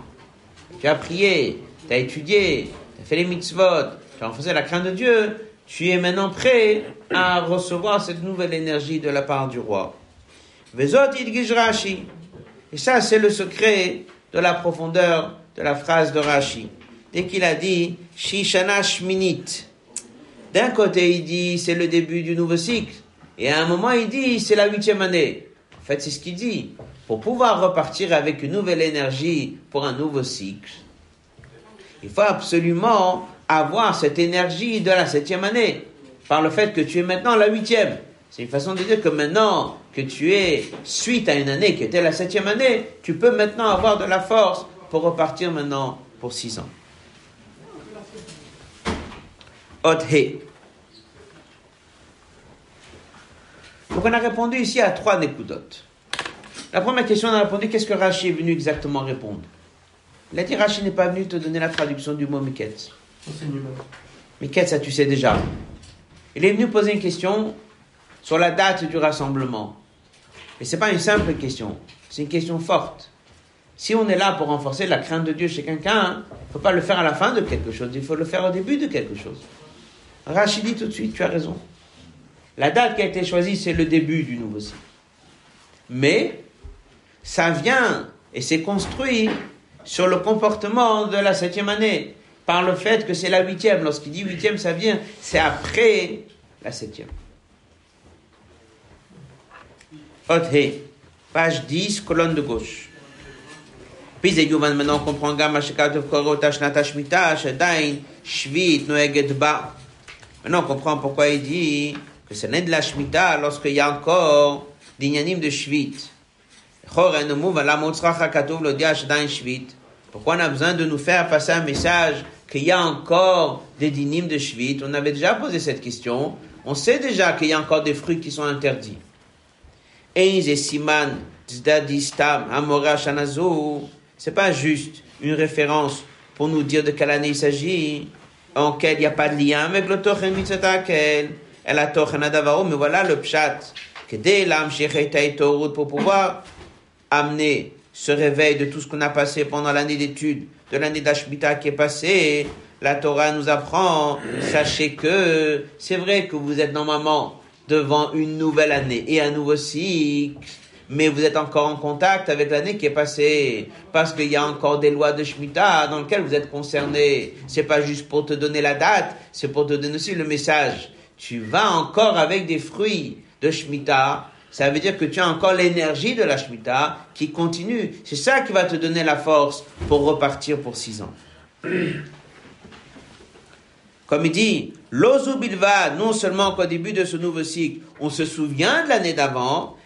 Tu as prié, tu as étudié, tu as fait les mitzvot, tu as renforcé la crainte de Dieu tu es maintenant prêt à recevoir cette nouvelle énergie de la part du roi. Et ça, c'est le secret de la profondeur de la phrase de Rashi. Dès qu'il a dit Shishana Shminit, d'un côté il dit c'est le début du nouveau cycle, et à un moment il dit c'est la huitième année. En fait, c'est ce qu'il dit. Pour pouvoir repartir avec une nouvelle énergie pour un nouveau cycle, il faut absolument avoir cette énergie de la septième année, par le fait que tu es maintenant la huitième. C'est une façon de dire que maintenant que tu es suite à une année qui était la septième année, tu peux maintenant avoir de la force pour repartir maintenant pour six ans. Donc on a répondu ici à trois nécoudotes. La première question, on a répondu qu'est-ce que Rachi est venu exactement répondre? Il a dit Rachi n'est pas venu te donner la traduction du mot Miket. Mais qu'est-ce ça tu sais déjà Il est venu poser une question sur la date du rassemblement. Et c'est pas une simple question, c'est une question forte. Si on est là pour renforcer la crainte de Dieu chez quelqu'un, il ne faut pas le faire à la fin de quelque chose, il faut le faire au début de quelque chose. Rachid dit tout de suite, tu as raison. La date qui a été choisie, c'est le début du nouveau cycle. Mais ça vient et c'est construit sur le comportement de la septième année par le fait que c'est la huitième. Lorsqu'il dit huitième, ça vient, c'est après la septième. Page 10, colonne de gauche. Puis maintenant comprend Shadain Shvit Ba. Maintenant on comprend pourquoi il dit que c'est l'année de la Shmita lorsqu'il y a encore d'inyanim de Shvit. Pourquoi on a besoin de nous faire passer un message qu'il y a encore des dynimes de Shvit? On avait déjà posé cette question. On sait déjà qu'il y a encore des fruits qui sont interdits. C'est pas juste une référence pour nous dire de quelle année il s'agit, en quel il n'y a pas de lien avec le tochen mitzatakel, tochen mais voilà le pshat, que dès l'âme pour pouvoir amener ce réveil de tout ce qu'on a passé pendant l'année d'études, de l'année d'Ashmita qui est passée, la Torah nous apprend, sachez que c'est vrai que vous êtes normalement devant une nouvelle année et un nouveau cycle, mais vous êtes encore en contact avec l'année qui est passée, parce qu'il y a encore des lois de Shemitah dans lesquelles vous êtes concernés. C'est pas juste pour te donner la date, c'est pour te donner aussi le message. Tu vas encore avec des fruits de Shemitah, ça veut dire que tu as encore l'énergie de la Shemitah qui continue. C'est ça qui va te donner la force pour repartir pour six ans. Comme il dit, l'ozu bilva, non seulement qu'au début de ce nouveau cycle, on se souvient de l'année d'avant,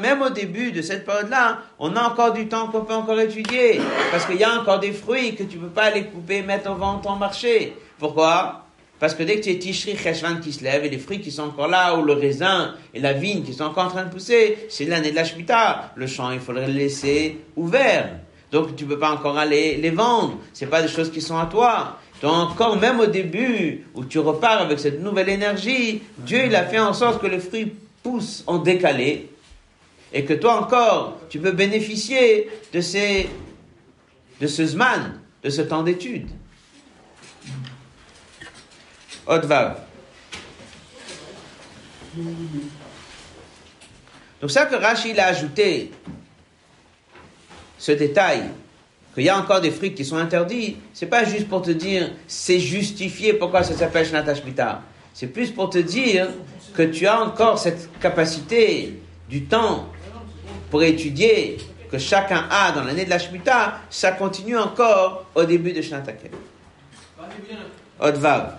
même au début de cette période-là, on a encore du temps qu'on peut encore étudier. Parce qu'il y a encore des fruits que tu ne peux pas les couper, mettre en vente en marché. Pourquoi? Parce que dès que tu es Tishri Cheshvan qui se lève et les fruits qui sont encore là, ou le raisin et la vigne qui sont encore en train de pousser, c'est l'année de la Shemitah. Le champ, il faudrait le laisser ouvert. Donc tu peux pas encore aller les vendre. C'est pas des choses qui sont à toi. Donc encore même au début où tu repars avec cette nouvelle énergie, Dieu il a fait en sorte que les fruits poussent en décalé et que toi encore tu peux bénéficier de ces de ce zman, de ce temps d'étude. Donc ça que Rachid a ajouté, ce détail, qu'il y a encore des fruits qui sont interdits, c'est pas juste pour te dire c'est justifié pourquoi ça s'appelle Shnat C'est plus pour te dire que tu as encore cette capacité du temps pour étudier que chacun a dans l'année de la Shemitah, ça continue encore au début de Shnat Akel. Odvav.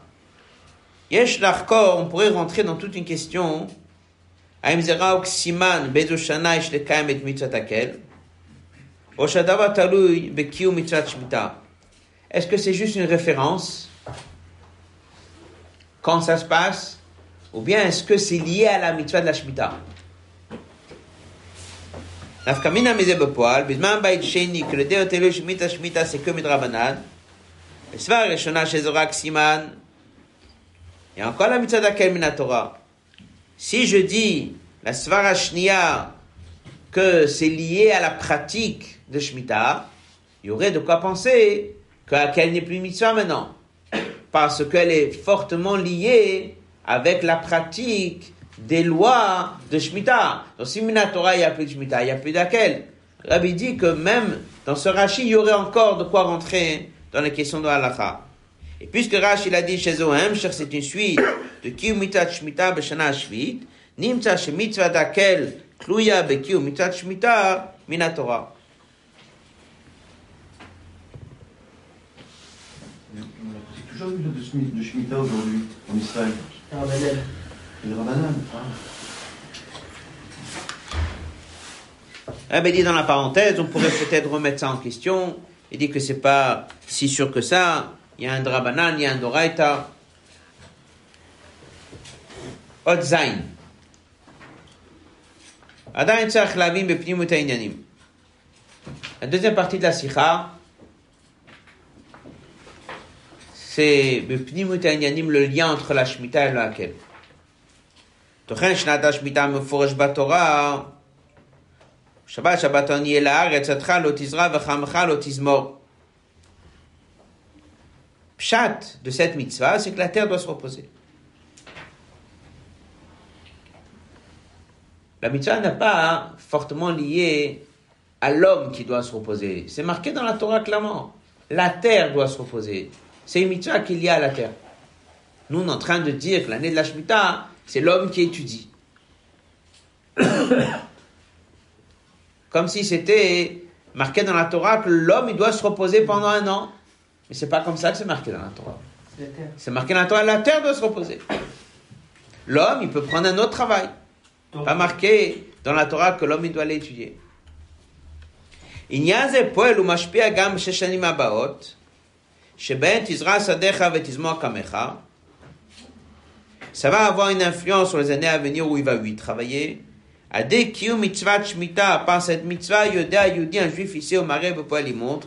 Yesh l'Arkor, on pourrait rentrer dans toute une question. Aimzera oksiman bedoshana ishlekaim et mitzatakel. Oshadava talui bekiu mitzat shmita. Est-ce que c'est juste une référence? Quand ça se passe? Ou bien est-ce que c'est lié à la mitzvah de la Shemitah Nafkamina mise bepoal, bizman bait sheni, que le déotelu Shemitah Shemitah c'est que midrabanan. Esvar reshona shezorak siman, et encore la mitzvah d'Akel Torah. Si je dis la Svarashnia que c'est lié à la pratique de Shemitah, il y aurait de quoi penser qu'Akel n'est plus mitzvah maintenant. Parce qu'elle est fortement liée avec la pratique des lois de Shemitah. Donc si Torah, il n'y a plus de Shemitah, il n'y a plus d'Akel. Rabbi dit que même dans ce Rashi, il y aurait encore de quoi rentrer dans la question de halakha. Et puisque Rashi il a dit chez Zohem, c'est une suite de Kiyu Mitzat Shemitah Beshana Shvit, Nimtza Shemitzvah Dakel Kluya Bekiyu Mitzat Shemitah Minatora. C'est toujours eu de Shemitah aujourd'hui en Israël. Rabbanan. Le Rabbanan. Rabbi dit dans la parenthèse, on pourrait peut-être remettre ça en question. Il dit que c'est pas si sûr que ça. יען דרבנן, יען דורייתא. עוד זין. עדיין צריך להבין בפנימות העניינים. הדוזיאם פרטית לשיחה c'est בפנימות העניינים לא le אותך entre אלא והקל. תוכן שנת השמיטה מפורש בתורה, שבת שבתון יהיה לארץ, עדך לא תזרע וחמך לא תזמור. Pshat de cette mitzvah, c'est que la terre doit se reposer. La mitzvah n'est pas fortement liée à l'homme qui doit se reposer. C'est marqué dans la Torah clairement. La terre doit se reposer. C'est une mitzvah qui est liée à la terre. Nous, on est en train de dire que l'année de la Shemitah, c'est l'homme qui étudie. Comme si c'était marqué dans la Torah que l'homme, doit se reposer pendant un an. Mais c'est pas comme ça que c'est marqué dans la Torah. C'est marqué dans la Torah, la terre doit se reposer. L'homme, il peut prendre un autre travail. Pas marqué dans la Torah que l'homme, il doit l'étudier. עניין זה פועל ומשפיע גם בשש שנים הבאות, שבהן תזרע שדיך ותזמור קמך. Ça va avoir une influence sur les années à venir où il va lui travailler. Adé kiyu mitzvah shmita, par cette mitzvah, yodea yudi, un juif ici au marais, pourquoi il montre.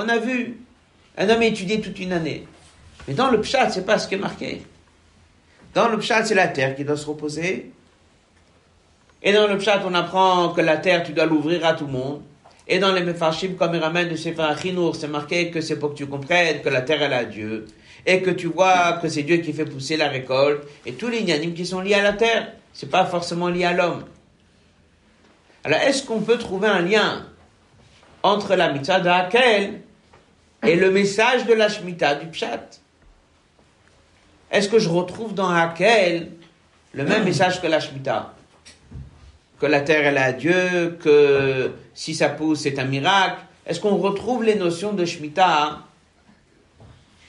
qu'on a vu. Un homme a étudié toute une année. Mais dans le pshat, c'est pas ce qui est marqué. Dans le pshat, c'est la terre qui doit se reposer. Et dans le pshat, on apprend que la terre, tu dois l'ouvrir à tout le monde. Et dans les mefarshim, comme il ramène de Sefer c'est marqué que c'est pour que tu comprennes que la terre, elle a Dieu. Et que tu vois que c'est Dieu qui fait pousser la récolte. Et tous les inanimes qui sont liés à la terre. C'est pas forcément lié à l'homme. Alors, est-ce qu'on peut trouver un lien entre la mitzvah de Hakel et le message de la Shemitah du Pshat. Est-ce que je retrouve dans Hakel le même message que la Shemitah? Que la terre elle est Dieu, que si ça pousse c'est un miracle. Est-ce qu'on retrouve les notions de Shemitah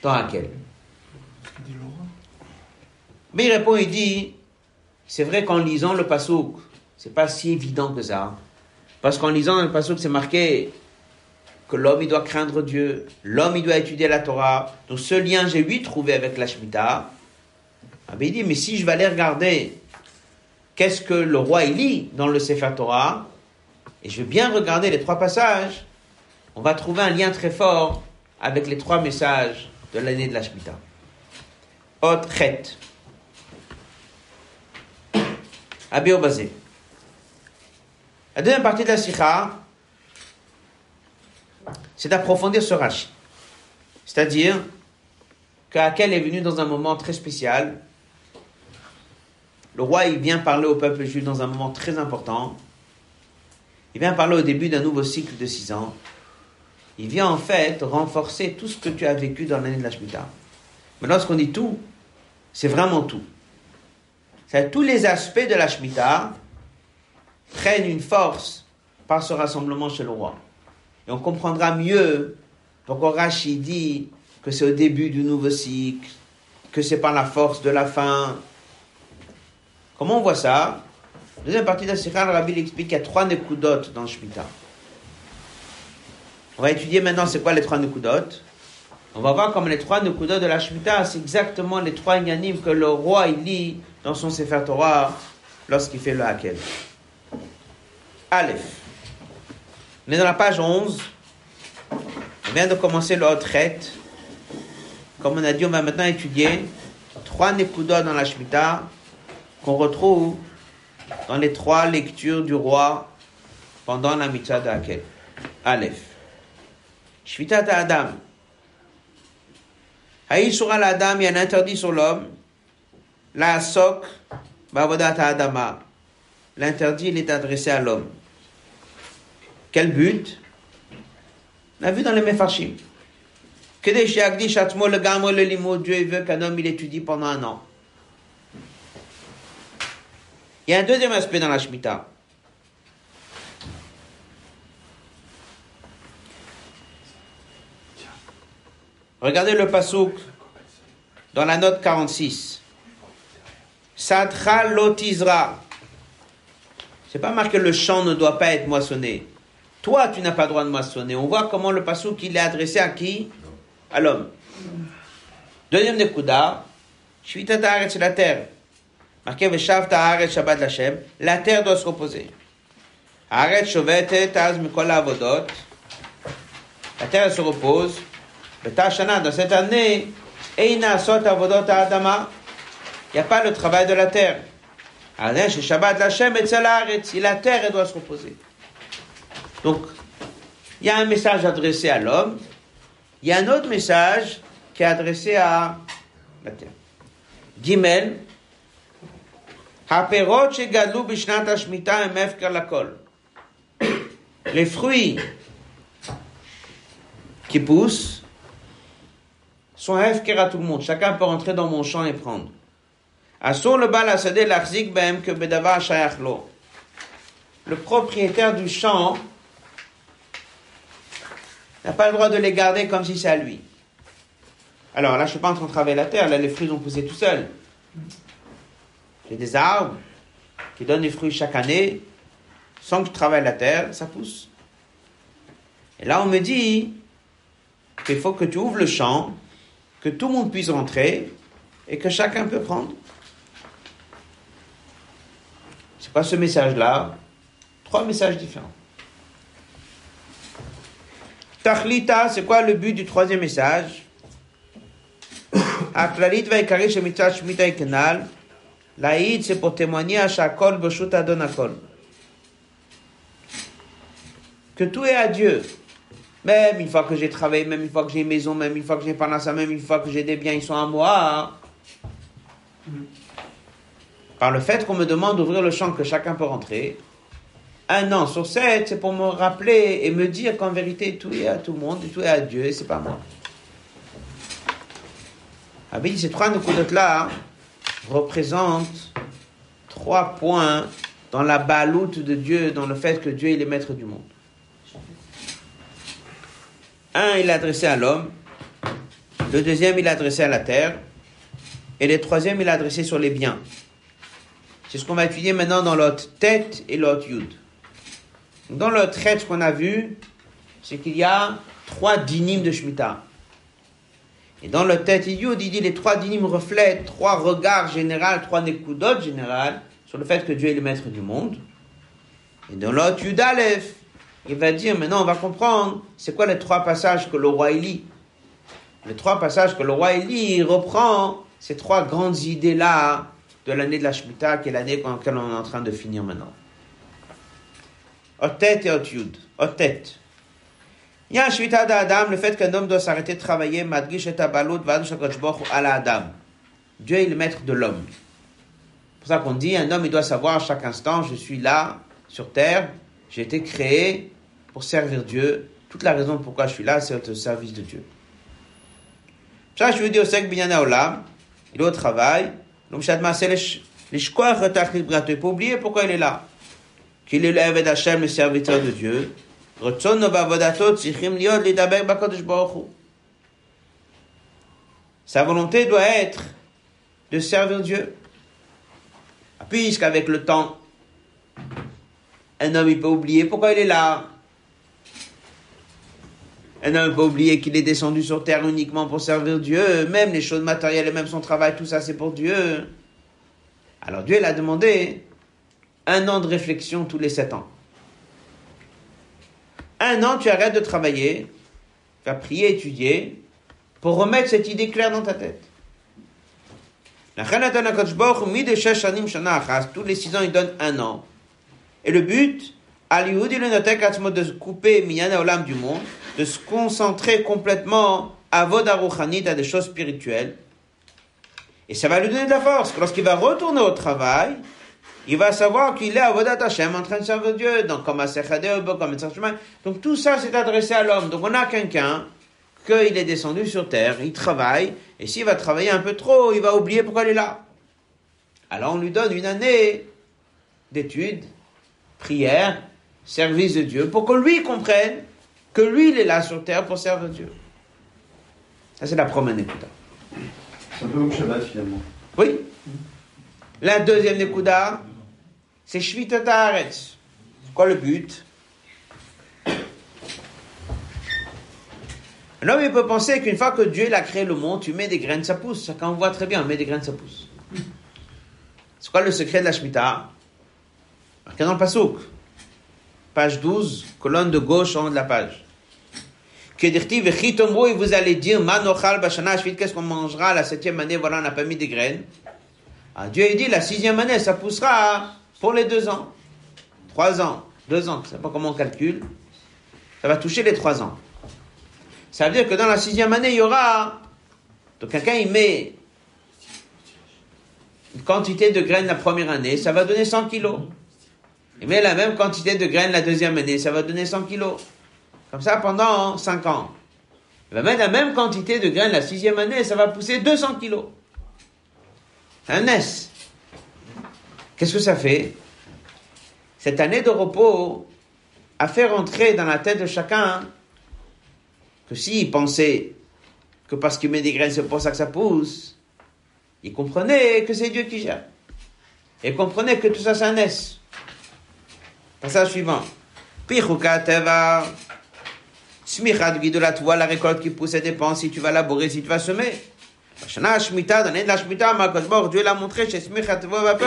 dans laquelle Mais il répond, il dit, c'est vrai qu'en lisant le pasouk, c'est pas si évident que ça. Parce qu'en lisant le pasouk, c'est marqué que l'homme il doit craindre Dieu, l'homme il doit étudier la Torah. Donc ce lien j'ai lui trouvé avec la Shemitah. Ah ben, il dit mais si je vais aller regarder qu'est-ce que le roi lit dans le Sefer Torah et je vais bien regarder les trois passages, on va trouver un lien très fort avec les trois messages de l'année de la Shemitah. Ot Chet. Abio Bazé. La deuxième partie de la Sikha, c'est d'approfondir ce Rashi. C'est-à-dire qu'Akel est venu dans un moment très spécial. Le roi, vient parler au peuple juif dans un moment très important. Il vient parler au début d'un nouveau cycle de six ans. Il vient en fait renforcer tout ce que tu as vécu dans l'année de la Shemitah. Mais lorsqu'on dit tout, c'est vraiment tout. C'est tous les aspects de la Shemitah prennent une force par ce rassemblement chez le roi. On comprendra mieux pourquoi Rachid dit que c'est au début du nouveau cycle, que c'est par la force de la fin. Comment on voit ça? Deuxième partie de la Sikha, le Rabbi explique qu'il y a trois nekudot dans le Shemitah. On va étudier maintenant c'est quoi les trois nekudot. On va voir comme les trois nekudot de la Shemitah, c'est exactement les trois inyanim que le roi lit dans son Sefer Torah lorsqu'il fait le Hakel. Aleph. On est dans la page 11. On vient de commencer le Hotret. Comme on a dit, on va maintenant étudier trois Nekudot dans la Shemitah qu'on retrouve dans les trois lectures du roi pendant la mitzvah de Hakel. Aleph. Shvitat Adam. Haïsura l'Adam, il y a un interdit sur l'homme. La sok, Bavodat Adama. L'interdit, il est adressé à l'homme. Quel but? On a vu dans les Mefarshim. Que des le gamme le limo, Dieu veut qu'un homme il étudie pendant un an. Il y a un deuxième aspect dans la Shemitah. Regardez le pasouk dans la note 46. Sadra lotizra. C'est pas marqué le champ ne doit pas être moissonné. Toi, tu n'as pas le droit de moissonner. On voit comment le pasouk il est adressé à qui À l'homme. Deuxième nekuda, Shvita ta'aret, c'est la terre. Marqué Veshav ta'aret Shabbat Lashem. La terre doit se reposer. Haaret shovetet az mikol avodot. La terre se repose. Betashana, dans cette année, Eina sot avodot adama. Il n'y a pas le travail de la terre. Chez Shabbat Lashem et Si la terre, elle doit se reposer. Donc, il y a un message adressé à l'homme, il y a un autre message qui est adressé à la terre. Gimel, les fruits qui poussent sont à tout le monde. Chacun peut rentrer dans mon champ et prendre. Le propriétaire du champ n'a pas le droit de les garder comme si c'est à lui. Alors là, je ne suis pas en train de travailler la terre, là, les fruits ont poussé tout seuls. J'ai des arbres qui donnent des fruits chaque année, sans que je travaille la terre, ça pousse. Et là, on me dit qu'il faut que tu ouvres le champ, que tout le monde puisse rentrer et que chacun peut prendre. C'est pas ce message-là, trois messages différents. Tachlita, c'est quoi le but du troisième message? Aklalit va écarrer chez Mitzvah Shemitah et Kenal. L'Aïd, c'est pour témoigner à Shakol Beshut Adonakol. Que tout est à Dieu. Même une fois que j'ai travaillé, même une fois que j'ai une maison, même une fois que j'ai ça, même une fois que j'ai des biens, ils sont à moi. Par le fait qu'on me demande d'ouvrir le champ que chacun peut rentrer, un an sur sept, c'est pour me rappeler et me dire qu'en vérité, tout est à tout le monde, et tout est à Dieu, et c'est pas moi. Ah ces trois là représentent trois points dans la baloute de Dieu, dans le fait que Dieu est le maître du monde. Un, il est adressé à l'homme. Le deuxième, il est adressé à la terre. Et le troisième, il est adressé sur les biens. C'est ce qu'on va étudier maintenant dans l'autre tête et l'autre yud. Dans tête, ce qu'on a vu, c'est qu'il y a trois dynimes de Shemitah. Et dans le tête yud, il dit les trois dynimes reflètent trois regards généraux, trois nekudot générales sur le fait que Dieu est le maître du monde. Et dans l'autre yud Aleph, il va dire, maintenant on va comprendre, c'est quoi les trois passages que le roi lit? Les trois passages que le roi lit, il reprend ces trois grandes idées-là de l'année de la Shemitah, qui est l'année dans laquelle on est en train de finir maintenant. Otet et Otyud. Otet. Il y a un Shemitah d'Adam, le fait qu'un homme doit s'arrêter de travailler, Madgish et Tabalot, à la Adam. Dieu est le maître de l'homme. C'est pour ça qu'on dit, un homme, il doit savoir à chaque instant, je suis là, sur terre, j'ai été créé pour servir Dieu. Toute la raison pourquoi je suis là, c'est au service de Dieu. Ça, je veux dire au sec Olam, il est au travail, donc c'est l'ishkoach. Il faut oublier pourquoi il est là. Qu'il est le d'Hachem, le serviteur de Dieu. Sa volonté doit être de servir Dieu. Puisqu'avec le temps, un homme, il peut oublier pourquoi il est là. Un homme peut oublier qu'il est descendu sur terre uniquement pour servir Dieu. Même les choses matérielles et même son travail, tout ça, c'est pour Dieu. Alors Dieu l'a demandé un an de réflexion tous les sept ans. Un an, tu arrêtes de travailler, tu vas prier, étudier, pour remettre cette idée claire dans ta tête. Tous les six ans, il donne un an. Et le but, de se couper Olam du monde, de se concentrer complètement à Vodarouchanit, à des choses spirituelles. Et ça va lui donner de la force. Lorsqu'il va retourner au travail, il va savoir qu'il est à Vodat Hashem en train de servir Dieu, donc comme à comme à Donc tout ça, c'est adressé à l'homme. Donc on a quelqu'un qu'il est descendu sur terre, il travaille, et s'il va travailler un peu trop, il va oublier pourquoi il est là. Alors on lui donne une année d'études, prière, service de Dieu, pour que lui comprenne que lui, il est là sur terre pour servir Dieu. Ça, c'est la première Nekuda. C'est un peu comme Shabbat, finalement. Oui. La deuxième Nekuda, c'est Shvita Ta'aretz. C'est quoi le but? Un homme, il peut penser qu'une fois que Dieu a créé le monde, tu mets des graines, ça pousse. On voit très bien, on met des graines, ça pousse. C'est quoi le secret de la Shemitah Marqué dans le Pasuk. Page 12, colonne de gauche en haut de la page. Que et vous allez dire, qu'est-ce qu'on mangera la septième année, voilà, on n'a pas mis des graines. Ah, Dieu a dit, la sixième année, ça poussera pour les deux ans. Trois ans, deux ans, je ne sais pas comment on calcule. Ça va toucher les trois ans. Ça veut dire que dans la sixième année, il y aura. Donc quelqu'un, il met une quantité de graines la première année, ça va donner 100 kilos. Il met la même quantité de graines la deuxième année, ça va donner 100 kilos. Comme ça pendant 5 ans. Il va mettre la même quantité de graines la sixième année, ça va pousser 200 kilos. Un S. Qu'est-ce que ça fait? Cette année de repos a fait rentrer dans la tête de chacun que s'il pensait que parce qu'il met des graines, c'est pour ça que ça pousse, il comprenait que c'est Dieu qui gère. Il comprenait que tout ça, un S. Passage suivant. Pichuka teva. Smicha de la vois la récolte qui pousse, ça dépend si tu vas labourer, si tu vas semer. Shana Shemitah, dans la Shemitah, Makosbor, Dieu l'a montré chez Smicha teva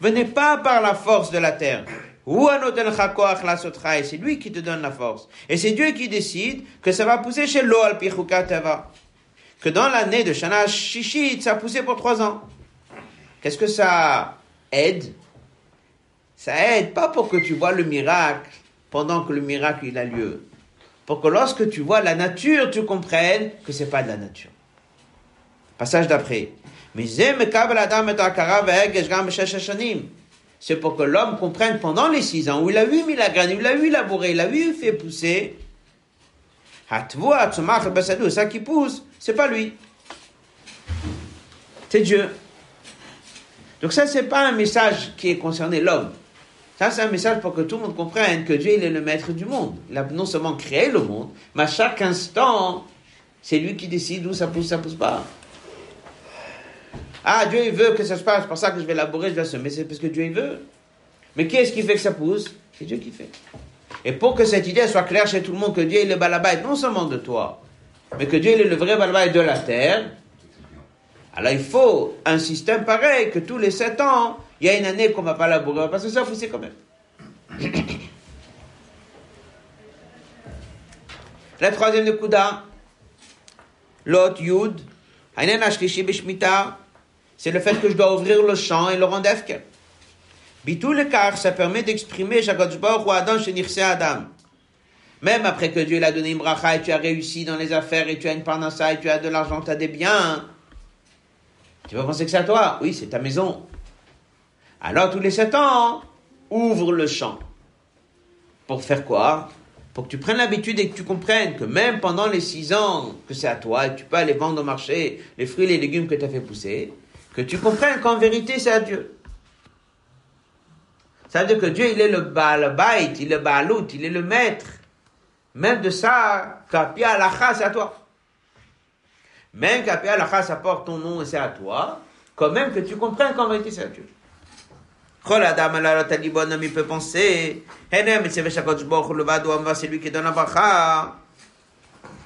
venez pas par la force de la terre. C'est lui qui te donne la force. Et c'est Dieu qui décide que ça va pousser chez l'eau al. Que dans l'année de Shana Shishit, ça a poussé pour trois ans. Qu'est-ce que ça aide? Ça aide pas pour que tu vois le miracle pendant que le miracle il a lieu. Pour que lorsque tu vois la nature, tu comprennes que c'est pas de la nature. Passage d'après. C'est pour que l'homme comprenne pendant les six ans où il a eu mis la graine, où il a eu labouré, il a eu fait pousser. Ça qui pousse, c'est pas lui. C'est Dieu. Donc ça, c'est pas un message qui est concerné l'homme. Ça, c'est un message pour que tout le monde comprenne que Dieu, il est le maître du monde. Il a non seulement créé le monde, mais à chaque instant, c'est lui qui décide où ça pousse, ça pousse pas. Ah, Dieu, il veut que ça se passe, c'est pour ça que je vais labourer, je vais semer, c'est parce que Dieu, il veut. Mais qui est-ce qui fait que ça pousse? C'est Dieu qui fait. Et pour que cette idée soit claire chez tout le monde, que Dieu est le balabait, non seulement de toi, mais que Dieu est le vrai balabait de la terre, alors il faut un système pareil, que tous les sept ans, il y a une année qu'on ne va pas labourer, parce que ça pousser quand même. La troisième de Kouda, l'autre Yud, c'est le fait que je dois ouvrir le champ et le rendre efker. Bitul car ça permet d'exprimer ou Adam Adam. Même après que Dieu l'a donné une bracha et tu as réussi dans les affaires et tu as une parnassa et tu as de l'argent, tu as des biens, tu vas penser que c'est à toi. Oui, c'est ta maison. Alors tous les sept ans, ouvre le champ. Pour faire quoi? Pour que tu prennes l'habitude et que tu comprennes que même pendant les six ans que c'est à toi tu peux aller vendre au marché les fruits et les légumes que tu as fait pousser, que tu comprennes qu'en vérité c'est à Dieu. Ça veut dire que Dieu, il est le Baal Bait, il est le Baalout, il est le maître. Même de ça, Kapi Alacha, c'est à toi. Même Kapi Alacha, ça porte ton nom et c'est à toi. Quand même que tu comprennes qu'en vérité c'est à Dieu. Dit bon peut penser. Badou c'est lui qui donne la bracha.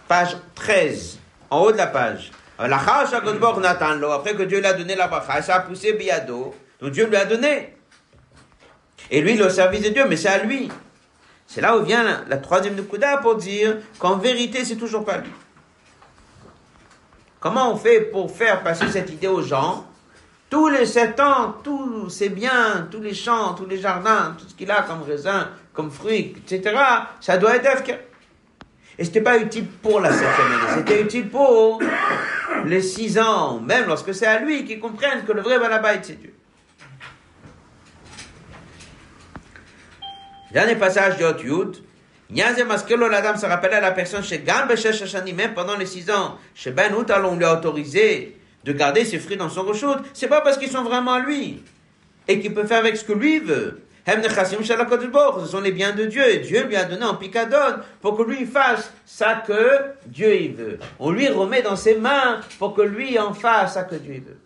Page 13, en haut de la page. Après que Dieu lui a donné la bracha, ça a poussé biado. Donc Dieu lui a donné. Et lui, il est au service de Dieu, mais c'est à lui. C'est là où vient la, troisième Nukuda pour dire qu'en vérité, c'est toujours pas lui. Comment on fait pour faire passer cette idée aux gens? Tous les sept ans, tous ses biens, tous les champs, tous les jardins, tout ce qu'il a comme raisin, comme fruits, etc., ça doit être FK. Et c'était pas utile pour la septième année, c'était utile pour les six ans, même lorsque c'est à lui qu'ils comprennent que le vrai Balabait, c'est Dieu. Dernier passage de Hot Yud. Niaze Maskelo l'Adam se rappelle à la personne chez Gam Shashani, même pendant les six ans, chez Ben on lui a autorisé de garder ses fruits dans son rochaud. C'est pas parce qu'ils sont vraiment à lui. Et qu'il peut faire avec ce que lui veut. Ce sont les biens de Dieu. Dieu lui a donné en picadone pour que lui fasse ça que Dieu il veut. On lui remet dans ses mains pour que lui en fasse ça que Dieu veut.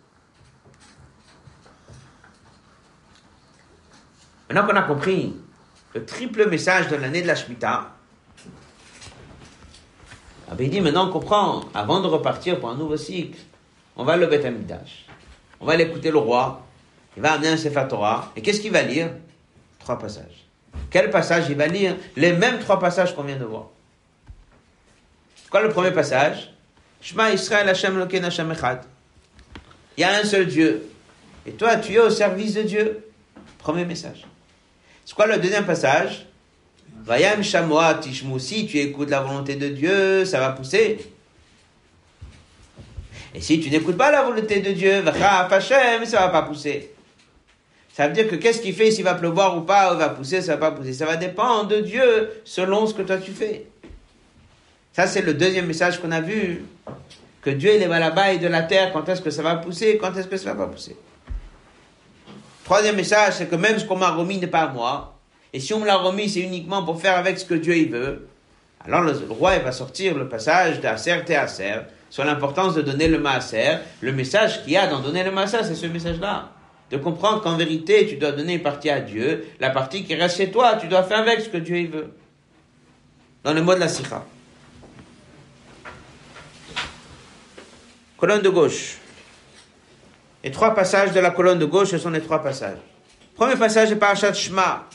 Maintenant qu'on a compris le triple message de l'année de la Shemitah, avait dit maintenant on comprend, avant de repartir pour un nouveau cycle, on va le Beth On va aller écouter le roi, il va amener un Sefer Torah, et qu'est-ce qu'il va lire? Trois passages. Quel passage il va lire Les mêmes trois passages qu'on vient de voir. Quoi le premier passage Shema Israël Hashem Hashem Echad. Il y a un seul Dieu. Et toi, tu es au service de Dieu. Premier message. C'est quoi le deuxième passage Vayam Shamoa Tishmu, si tu écoutes la volonté de Dieu, ça va pousser. Et si tu n'écoutes pas la volonté de Dieu, Hashem, ça va pas pousser. Ça veut dire que qu'est-ce qu'il fait? S'il va pleuvoir ou pas, ou va pousser, ça va pas pousser? Ça va dépendre de Dieu selon ce que toi tu fais. Ça, c'est le deuxième message qu'on a vu. Que Dieu, il est là-bas et de la terre, quand est-ce que ça va pousser, quand est-ce que ça va pas pousser? Troisième message, c'est que même ce qu'on m'a remis n'est pas à moi. Et si on me l'a remis, c'est uniquement pour faire avec ce que Dieu il veut. Alors le, roi il va sortir le passage d'Aser Aser sur l'importance de donner le Maaser. Le message qu'il y a dans donner le Maaser, c'est ce message-là de comprendre qu'en vérité, tu dois donner une partie à Dieu, la partie qui reste chez toi, tu dois faire avec ce que Dieu veut. Dans le mot de la sikha. Colonne de gauche. Les trois passages de la colonne de gauche, ce sont les trois passages. Premier passage est Parashat Shema.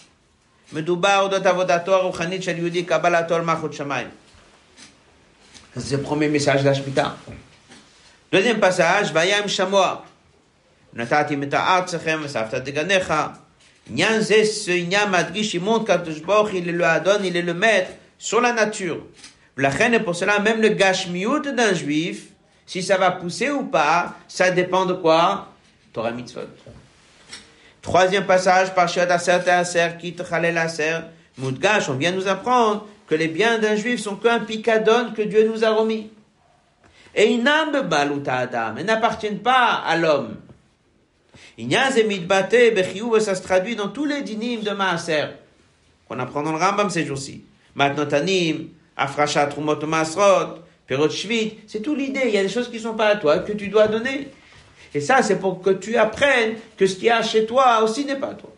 C'est le premier message de. Deuxième passage, Vayam Shamoa. נתתי את הארצכם וספת דגניך. עניין זה, ce עניין מדגיש שמעון קדוש ברוך il est le Adon, il est le maître sur la nature. ולכן, et pour cela, même le gashmiut d'un juif, si ça va pousser ou pas, ça dépend de quoi Torah mitzvot. Troisième passage, Parshat Aser Aser, Kit Chalel Aser, Mudgash, on vient nous apprendre que les biens d'un juif sont qu'un picadon que Dieu nous a remis. Et inam baluta adam, ils n'appartiennent pas à l'homme. Ça se traduit dans tous les dynimes de Maaser, qu'on apprend dans le Rambam ces jours-ci. Trumot Masrot, Perot Shvit, c'est tout l'idée. Il y a des choses qui ne sont pas à toi, que tu dois donner. Et ça, c'est pour que tu apprennes que ce qu'il y a chez toi aussi n'est pas à toi.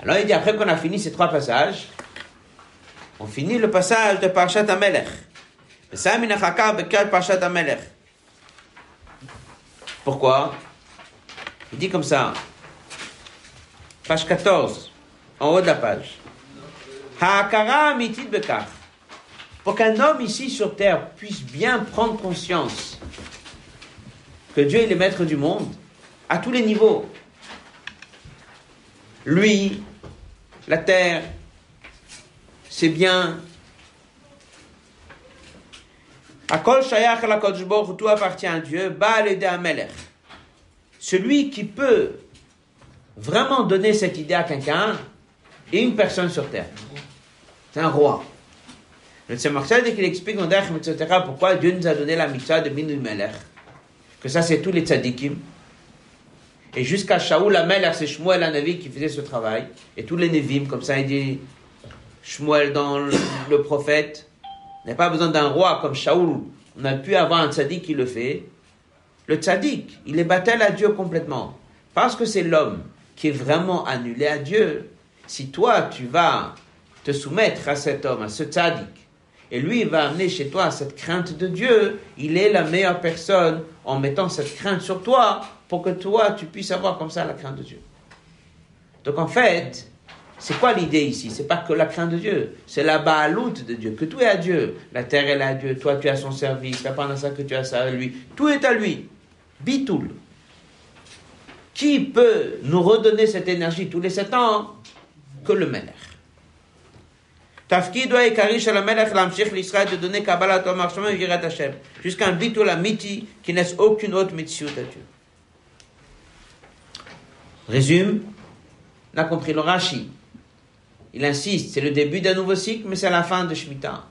Alors il dit, après qu'on a fini ces trois passages, on finit le passage de Parshat HaMelech. Pourquoi? Il dit comme ça, page 14, en haut de la page. Pour qu'un homme ici sur terre puisse bien prendre conscience que Dieu est le maître du monde, à tous les niveaux. Lui, la terre, c'est bien. Akol Shayach la tout appartient à Dieu, Baal et Celui qui peut vraiment donner cette idée à quelqu'un est une personne sur terre. C'est un roi. Le Tzemach dès qu'il explique dans etc., pourquoi Dieu nous a donné la mitzvah de Minu Melech, que ça c'est tous les tzadikim, et jusqu'à Shaoul Melech, c'est Shmuel Navi qui faisait ce travail, et tous les Nevim, comme ça il dit Shmuel dans le, prophète, n'a pas besoin d'un roi comme Shaoul, on a pu avoir un tzadik qui le fait. Le tzadik, il est battel à Dieu complètement, parce que c'est l'homme qui est vraiment annulé à Dieu. Si toi, tu vas te soumettre à cet homme, à ce tzaddik, et lui il va amener chez toi cette crainte de Dieu, il est la meilleure personne en mettant cette crainte sur toi pour que toi tu puisses avoir comme ça la crainte de Dieu. Donc en fait, c'est quoi l'idée ici? C'est pas que la crainte de Dieu, c'est la baaloute de Dieu, que tout est à Dieu. La terre est à Dieu, toi tu as son service, la ça que tu as ça à lui, tout est à lui. Bitoul. Qui peut nous redonner cette énergie tous les sept ans Que le Melech? La melech l'amshich l'Israël de donner Kabbalah au marchement et Virat Hashem. Jusqu'à un bitul miti qui n'est aucune autre mitzvah à Dieu. Résume, on compris le Rashi. Il insiste, c'est le début d'un nouveau cycle, mais c'est la fin de Shemitah.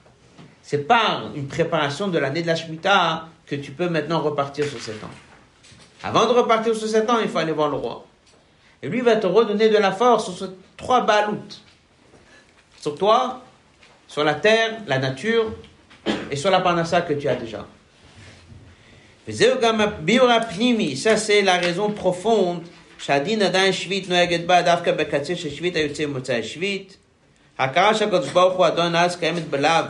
C'est par une préparation de l'année de la Shemitah que tu peux maintenant repartir sur sept ans. Avant de repartir sur sept ans, il faut aller voir le roi. Et lui va te redonner de la force sur ces trois baloutes. Sur toi, sur la terre, la nature, et sur la panassa que tu as déjà. Ça, c'est la raison profonde. שהדין עדיין שביעית נוהגת בה דווקא בקצה של שביעית היוצא ממוצא שביעית. הכרה שהקדוש ברוך הוא אדון אז קיימת בלאו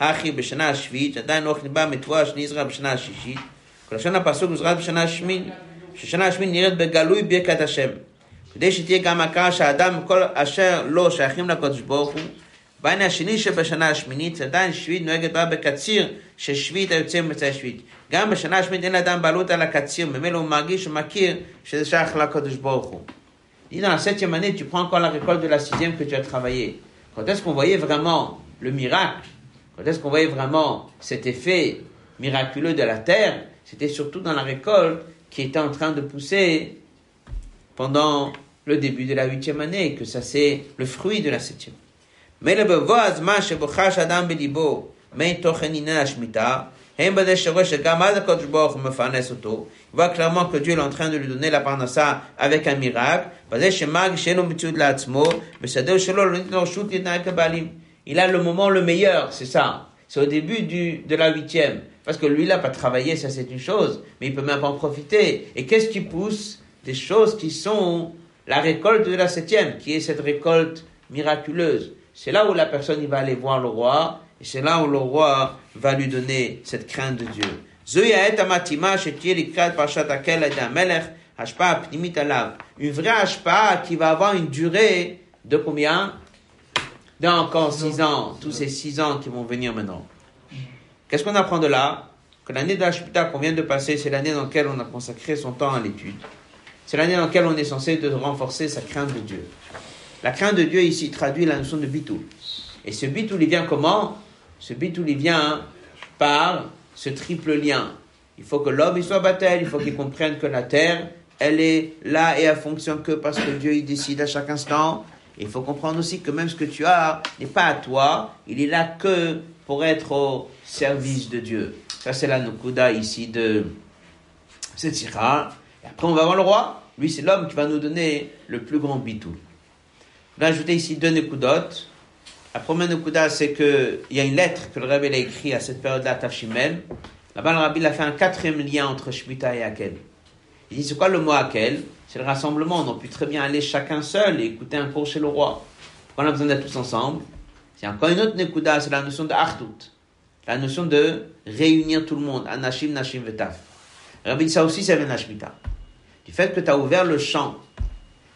הכי בשנה השביעית, עדיין לא בה מתבואה שנזרע בשנה השישית. כלשון הפסוק נזרע בשנה השמינית, ששנה השמינית נראית בגלוי ברכת השם. כדי שתהיה גם הכרה שהאדם וכל אשר לא שייכים לקדוש ברוך הוא, בעין השני שבשנה השמינית, עדיין שביעית נוהגת בה בקציר של שביעית היוצא ממצא שביעית. גם בשנה השמינית אין לאדם בעלות על הקציר, ממילא הוא מרגיש ומכיר שזה שייך לקדוש ברוך הוא. Dit dans la septième année, tu prends encore la récolte de la sixième que tu as travaillé. Quand est-ce qu'on voyait vraiment le miracle Quand est-ce qu'on voyait vraiment cet effet miraculeux de la terre C'était surtout dans la récolte qui était en train de pousser pendant le début de la huitième année, que ça c'est le fruit de la septième. Mais il voit clairement que Dieu est en train de lui donner la parnassa avec un miracle. Il a le moment le meilleur, c'est ça. C'est au début de la huitième. Parce que lui, il n'a pas travaillé, ça c'est une chose. Mais il peut même pas en profiter. Et qu'est-ce qui pousse Des choses qui sont la récolte de la septième, qui est cette récolte miraculeuse? C'est là où la personne, il va aller voir le roi et c'est là où le roi va lui donner cette crainte de Dieu. Une vraie hashpa qui va avoir une durée de combien? D'encore six ans. Tous ces six ans qui vont venir maintenant. Qu'est-ce qu'on apprend de là? Que l'année de qu'on vient de passer, c'est l'année dans laquelle on a consacré son temps à l'étude. C'est l'année dans laquelle on est censé de renforcer sa crainte de Dieu. La crainte de Dieu ici traduit la notion de bitou. Et ce bitou, il vient comment? Ce bitou, il vient par ce triple lien. Il faut que l'homme il soit battel, il faut qu'il comprenne que la terre, elle est là et elle fonctionne que parce que Dieu il décide à chaque instant. Il faut comprendre aussi que même ce que tu as n'est pas à toi, il est là que pour être au service de Dieu. Ça c'est la nukuda ici de cette. Et après, on va voir le roi. Lui, c'est l'homme qui va nous donner le plus grand bitou. On a ajouté ici deux nekudotes. La première nekuda, c'est qu'il y a une lettre que le rabbi a écrite à cette période-là, Tafshimel. Là-bas, le rabbi a fait un quatrième lien entre Shemitah et Akel. Il dit, c'est quoi le mot Akel C'est le rassemblement. On aurait pu très bien aller chacun seul et écouter un cours chez le roi. On a besoin d'être tous ensemble? C'est encore une autre nekuda, c'est la notion de Artout. La notion de réunir tout le monde. Anashim, Nashim, Vetaf. Rabbi dit ça aussi, c'est la Shemitah. Du fait que tu as ouvert le champ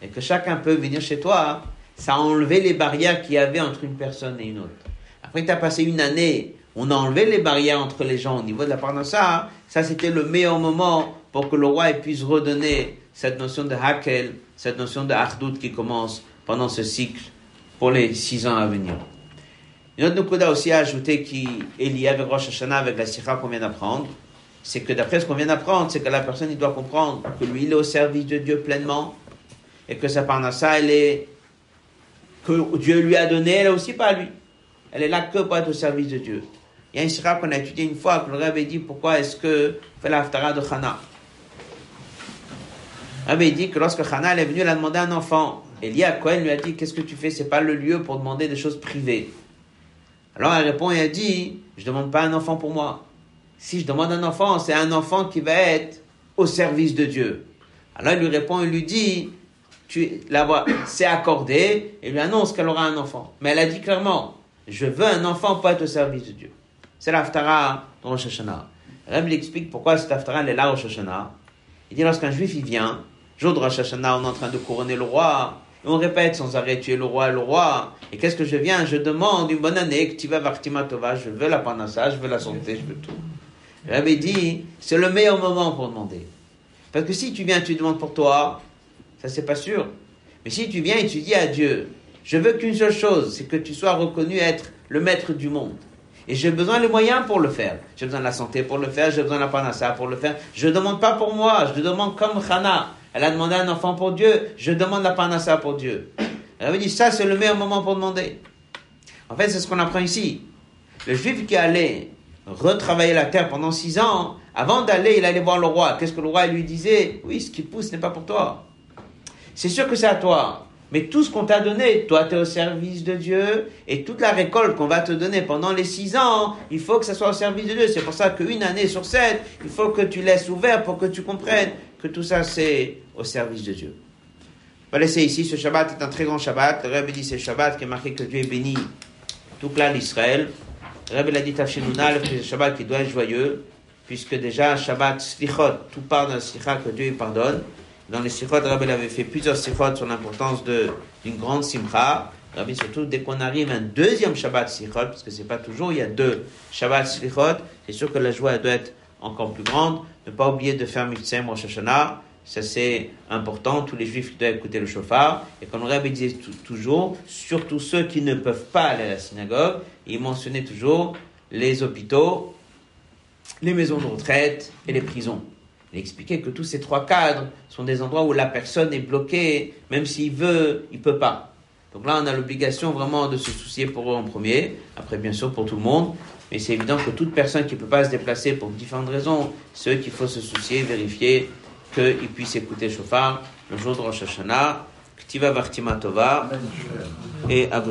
et que chacun peut venir chez toi, ça a enlevé les barrières qu'il y avait entre une personne et une autre. Après tu as passé une année, on a enlevé les barrières entre les gens au niveau de la parnassa, ça c'était le meilleur moment pour que le roi puisse redonner cette notion de hakel, cette notion de hardout qui commence pendant ce cycle pour les six ans à venir. Une autre Nukuda aussi a ajouté qui est lié avec Rosh Hashanah, avec la sikha qu'on vient d'apprendre, c'est que d'après ce qu'on vient d'apprendre, c'est que la personne il doit comprendre que lui il est au service de Dieu pleinement et que sa parnassa elle est que Dieu lui a donné, elle aussi pas lui. Elle est là que pour être au service de Dieu. Il y a une sira qu'on a étudié une fois, que le Rabbi dit pourquoi est-ce que fait l'Aftara de Chana. Le Rabbi dit que lorsque Chana elle est venue, elle a demandé un enfant. Quoi elle lui a dit Qu'est-ce que tu fais? C'est pas le lieu pour demander des choses privées. Alors elle répond et elle dit Je demande pas un enfant pour moi. Si je demande un enfant, c'est un enfant qui va être au service de Dieu. Alors il lui répond et lui dit tu, la c'est accordé, et lui annonce qu'elle aura un enfant. Mais elle a dit clairement, je veux un enfant pour être au service de Dieu. C'est l'Aftara de Rosh Hashanah. Reb explique pourquoi cet Aftara est là Rosh Hashanah. Il dit, lorsqu'un juif il vient, jour de Rosh Hashanah, on est en train de couronner le roi, et on répète sans arrêt, tu es le roi, le roi. Et qu'est-ce que je viens Je demande une bonne année, que tu vas Tova, je veux la panassa, je veux la santé, je veux tout. Reb dit, c'est le meilleur moment pour demander. Parce que si tu viens, tu demandes pour toi, ça, c'est pas sûr. Mais si tu viens et tu dis à Dieu, je veux qu'une seule chose, c'est que tu sois reconnu être le maître du monde. Et j'ai besoin des moyens pour le faire. J'ai besoin de la santé pour le faire, j'ai besoin de la panassa pour le faire. Je ne demande pas pour moi, je demande comme Hana. Elle a demandé un enfant pour Dieu, je demande la panassa pour Dieu. Elle avait dit, ça c'est le meilleur moment pour demander. En fait, c'est ce qu'on apprend ici. Le juif qui allait retravailler la terre pendant six ans, avant d'aller, il allait voir le roi. Qu'est-ce que le roi lui disait? Oui, ce qui pousse n'est pas pour toi. C'est sûr que c'est à toi. Mais tout ce qu'on t'a donné, toi, tu es au service de Dieu, et toute la récolte qu'on va te donner pendant les six ans, il faut que ça soit au service de Dieu. C'est pour ça qu'une année sur sept, il faut que tu laisses ouvert pour que tu comprennes que tout ça, c'est au service de Dieu. On va laisser ici, ce Shabbat est un très grand Shabbat. Le Rebbe dit c'est Shabbat qui est marqué que Dieu est béni tout plein d'Israël. Le Rebbe l'a dit Tafshinouna, le Shabbat qui doit être joyeux, puisque déjà Shabbat Slichot, tout part d'un Slicha que Dieu pardonne. Dans les sikhot, Rabbi avait fait plusieurs sikhot sur l'importance d'une grande simcha. Rabbi, surtout dès qu'on arrive à un deuxième Shabbat sikhot, parce que c'est pas toujours, il y a deux Shabbat sikhot, c'est sûr que la joie doit être encore plus grande. Ne pas oublier de faire Mitzvah Rosh Hashanah, ça c'est important. Tous les juifs doivent écouter le chauffard. Et comme Rabbi disait toujours, surtout ceux qui ne peuvent pas aller à la synagogue, il mentionnait toujours les hôpitaux, les maisons de retraite et les prisons. Il expliquait que tous ces trois cadres sont des endroits où la personne est bloquée, même s'il veut, il peut pas. Donc là, on a l'obligation vraiment de se soucier pour eux en premier, après bien sûr pour tout le monde, mais c'est évident que toute personne qui ne peut pas se déplacer pour différentes raisons, c'est qu'il faut se soucier, vérifier qu'ils puissent écouter chauffard le jour de Rosh Hashanah, Ktiva Vartima Tova et Abu